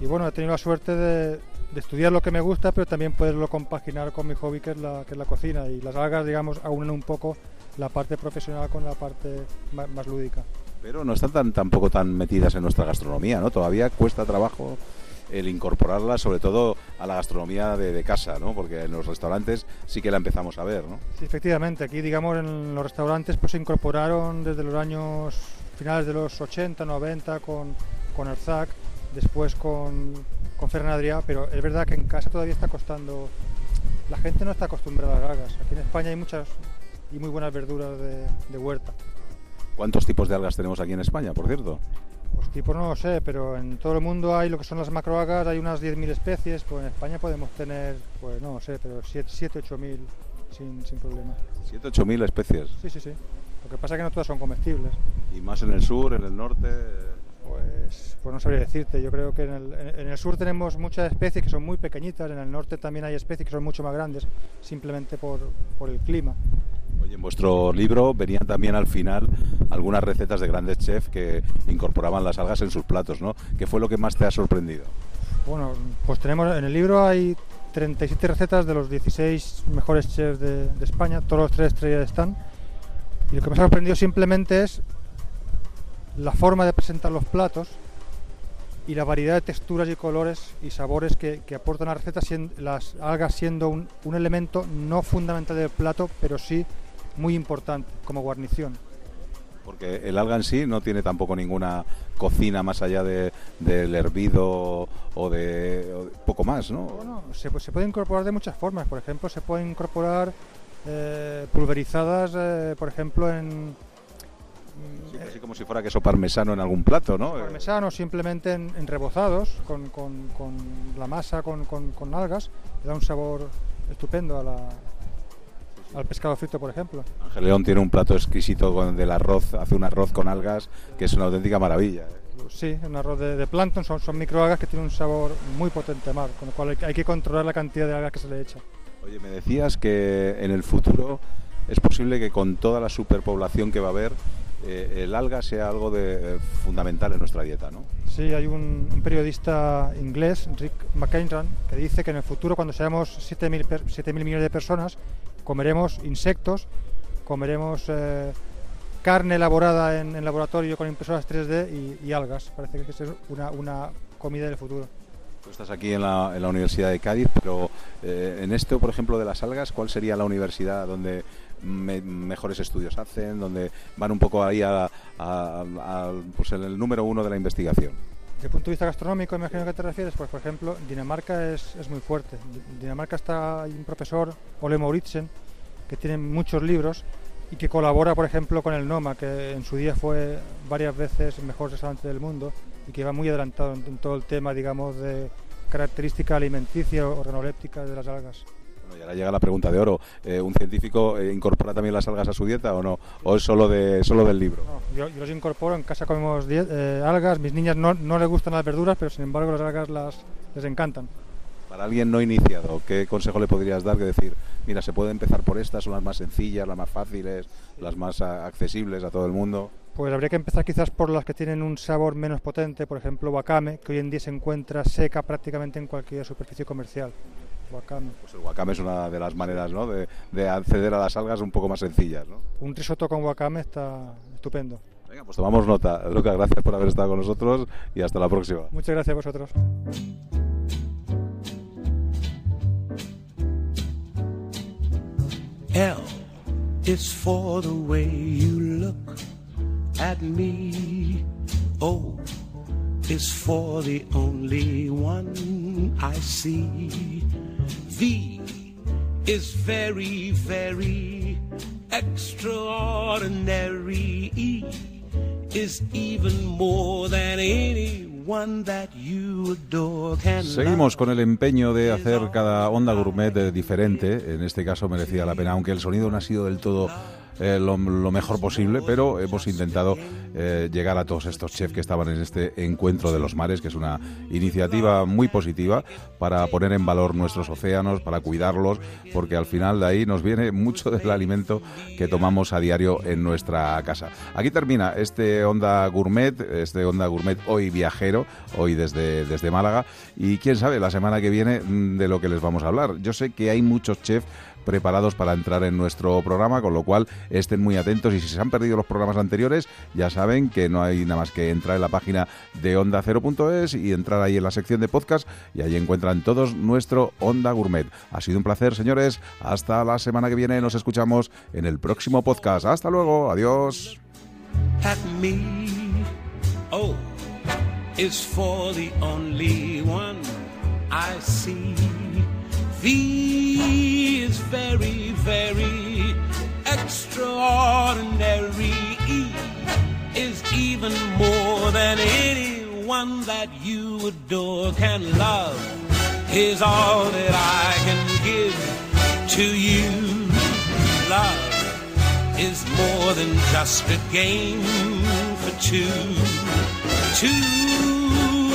Y bueno, he tenido la suerte de, de estudiar lo que me gusta, pero también poderlo compaginar con mi hobby, que es la, que es la cocina. Y las algas, digamos, aunen un poco la parte profesional con la parte ma- más lúdica. Pero no están tan, tampoco tan metidas en nuestra gastronomía, ¿no? Todavía cuesta trabajo el incorporarlas, sobre todo a la gastronomía de, de casa, ¿no? Porque en los restaurantes sí que la empezamos a ver, ¿no? Sí, efectivamente, aquí digamos en los restaurantes pues se incorporaron desde los años finales de los 80, 90 con, con Arzac, después con, con Ferran Adrià, pero es verdad que en casa todavía está costando, la gente no está acostumbrada a las algas. Aquí en España hay muchas y muy buenas verduras de, de huerta. ¿Cuántos tipos de algas tenemos aquí en España, por cierto? Pues tipo no lo sé, pero en todo el mundo hay lo que son las macroalgas, hay unas 10.000 especies, pues en España podemos tener, pues no lo sé, pero 7, 8 mil sin, sin problema. 7, 8 mil especies. Sí, sí, sí. Lo que pasa es que no todas son comestibles. Y más en el sur, en el norte. Pues, pues no sabría decirte. Yo creo que en el, en- el sur tenemos muchas especies que son muy pequeñitas, en el norte también hay especies que son mucho más grandes, simplemente por, por el clima. Oye, en vuestro libro venían también al final algunas recetas de grandes chefs que incorporaban las algas en sus platos, ¿no? ¿Qué fue lo que más te ha sorprendido? Bueno, pues tenemos en el libro hay 37 recetas de los 16 mejores chefs de, de España, todos los tres estrellas están. Y lo que me ha sorprendido simplemente es la forma de presentar los platos y la variedad de texturas y colores y sabores que, que aportan a la receta, las algas siendo un, un elemento no fundamental del plato, pero sí muy importante como guarnición. Porque el alga en sí no tiene tampoco ninguna cocina más allá de, del hervido o de, o de poco más, ¿no? Bueno, se, se puede incorporar de muchas formas. Por ejemplo, se pueden incorporar eh, pulverizadas, eh, por ejemplo, en Sí, así como si fuera queso parmesano en algún plato, ¿no? Parmesano, simplemente en, en rebozados, con, con- con la masa, con, con- algas. Le da un sabor estupendo a la- al pescado frito, por ejemplo. Ángel León tiene un plato exquisito con del arroz, hace un arroz con algas que es una auténtica maravilla. ¿eh? Sí, un arroz de, de plancton, son, son microalgas que tienen un sabor muy potente a mar, con lo cual hay, hay que controlar la cantidad de algas que se le echa. Oye, me decías que en el futuro es posible que con toda la superpoblación que va a haber, eh, el alga sea algo de, eh, fundamental en nuestra dieta, ¿no? Sí, hay un, un periodista inglés, Rick McInran, que dice que en el futuro, cuando seamos 7.000 per- 7.000 millones de personas, comeremos insectos, comeremos eh, carne elaborada en, en laboratorio con impresoras 3D y, y algas. Parece que es una, una comida del futuro. Tú estás aquí en la, en la Universidad de Cádiz, pero eh, en esto, por ejemplo, de las algas, ¿cuál sería la universidad donde me- mejores estudios hacen, donde van un poco ahí a, pues el número uno de la investigación? Desde el punto de vista gastronómico, imagino que te refieres, pues por ejemplo, Dinamarca es, es muy fuerte. En Dinamarca está un profesor, Ole Mauritsen, que tiene muchos libros y que colabora, por ejemplo, con el Noma, que en su día fue varias veces el mejor restaurante del mundo y que va muy adelantado en, en todo el tema, digamos, de característica alimenticia o organoléptica de las algas. Bueno, y ahora llega la pregunta de oro. Eh, ¿Un científico eh, incorpora también las algas a su dieta o no? ¿O es solo, de, solo del libro? No, yo, yo los incorporo, en casa comemos eh, algas, mis niñas no, no les gustan las verduras, pero sin embargo las algas las, les encantan. Para alguien no iniciado, ¿qué consejo le podrías dar? Que decir, mira, se puede empezar por estas, son las más sencillas, las más fáciles, las más accesibles a todo el mundo. Pues habría que empezar quizás por las que tienen un sabor menos potente, por ejemplo wakame, que hoy en día se encuentra seca prácticamente en cualquier superficie comercial. Wakame. Pues el wakame es una de las maneras ¿no? de, de acceder a las algas un poco más sencillas. ¿no? Un risotto con wakame está estupendo. Venga, pues tomamos nota. Lucas, gracias por haber estado con nosotros y hasta la próxima. Muchas gracias a vosotros. L is for the way you look at me. O is for the only one I see. V is very, very extraordinary. E is even more than anyone one that you adore can Seguimos con el empeño de hacer cada onda gourmet diferente. En este caso merecía la pena, aunque el sonido no ha sido del todo eh, lo, mejor posible, pero hemos intentado eh, llegar a todos estos chefs que estaban en este encuentro de los mares, que es una iniciativa muy positiva para poner en valor nuestros océanos, para cuidarlos, porque al final de ahí nos viene mucho del alimento que tomamos a diario en nuestra casa. Aquí termina este Onda Gourmet, este Onda Gourmet hoy viajero, hoy desde, desde Málaga, y quién sabe la semana que viene mm, de lo que les vamos a hablar. Yo sé que hay muchos chefs preparados para entrar en nuestro programa, con lo cual estén muy atentos y si se han perdido los programas anteriores, ya saben que no hay nada más que entrar en la página de onda 0.es y entrar ahí en la sección de podcast y ahí encuentran todos nuestro Onda Gourmet. Ha sido un placer, señores. Hasta la semana que viene. Nos escuchamos en el próximo podcast. Hasta luego. Adiós. V is very, very extraordinary. E is even more than anyone that you adore can love. Is all that I can give to you. Love is more than just a game for two. Two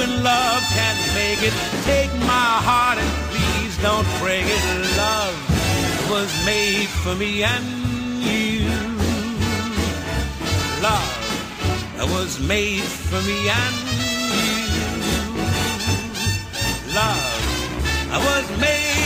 in love can make it. Take my heart and don't break it. Love was made for me and you. Love was made for me and you. Love was made.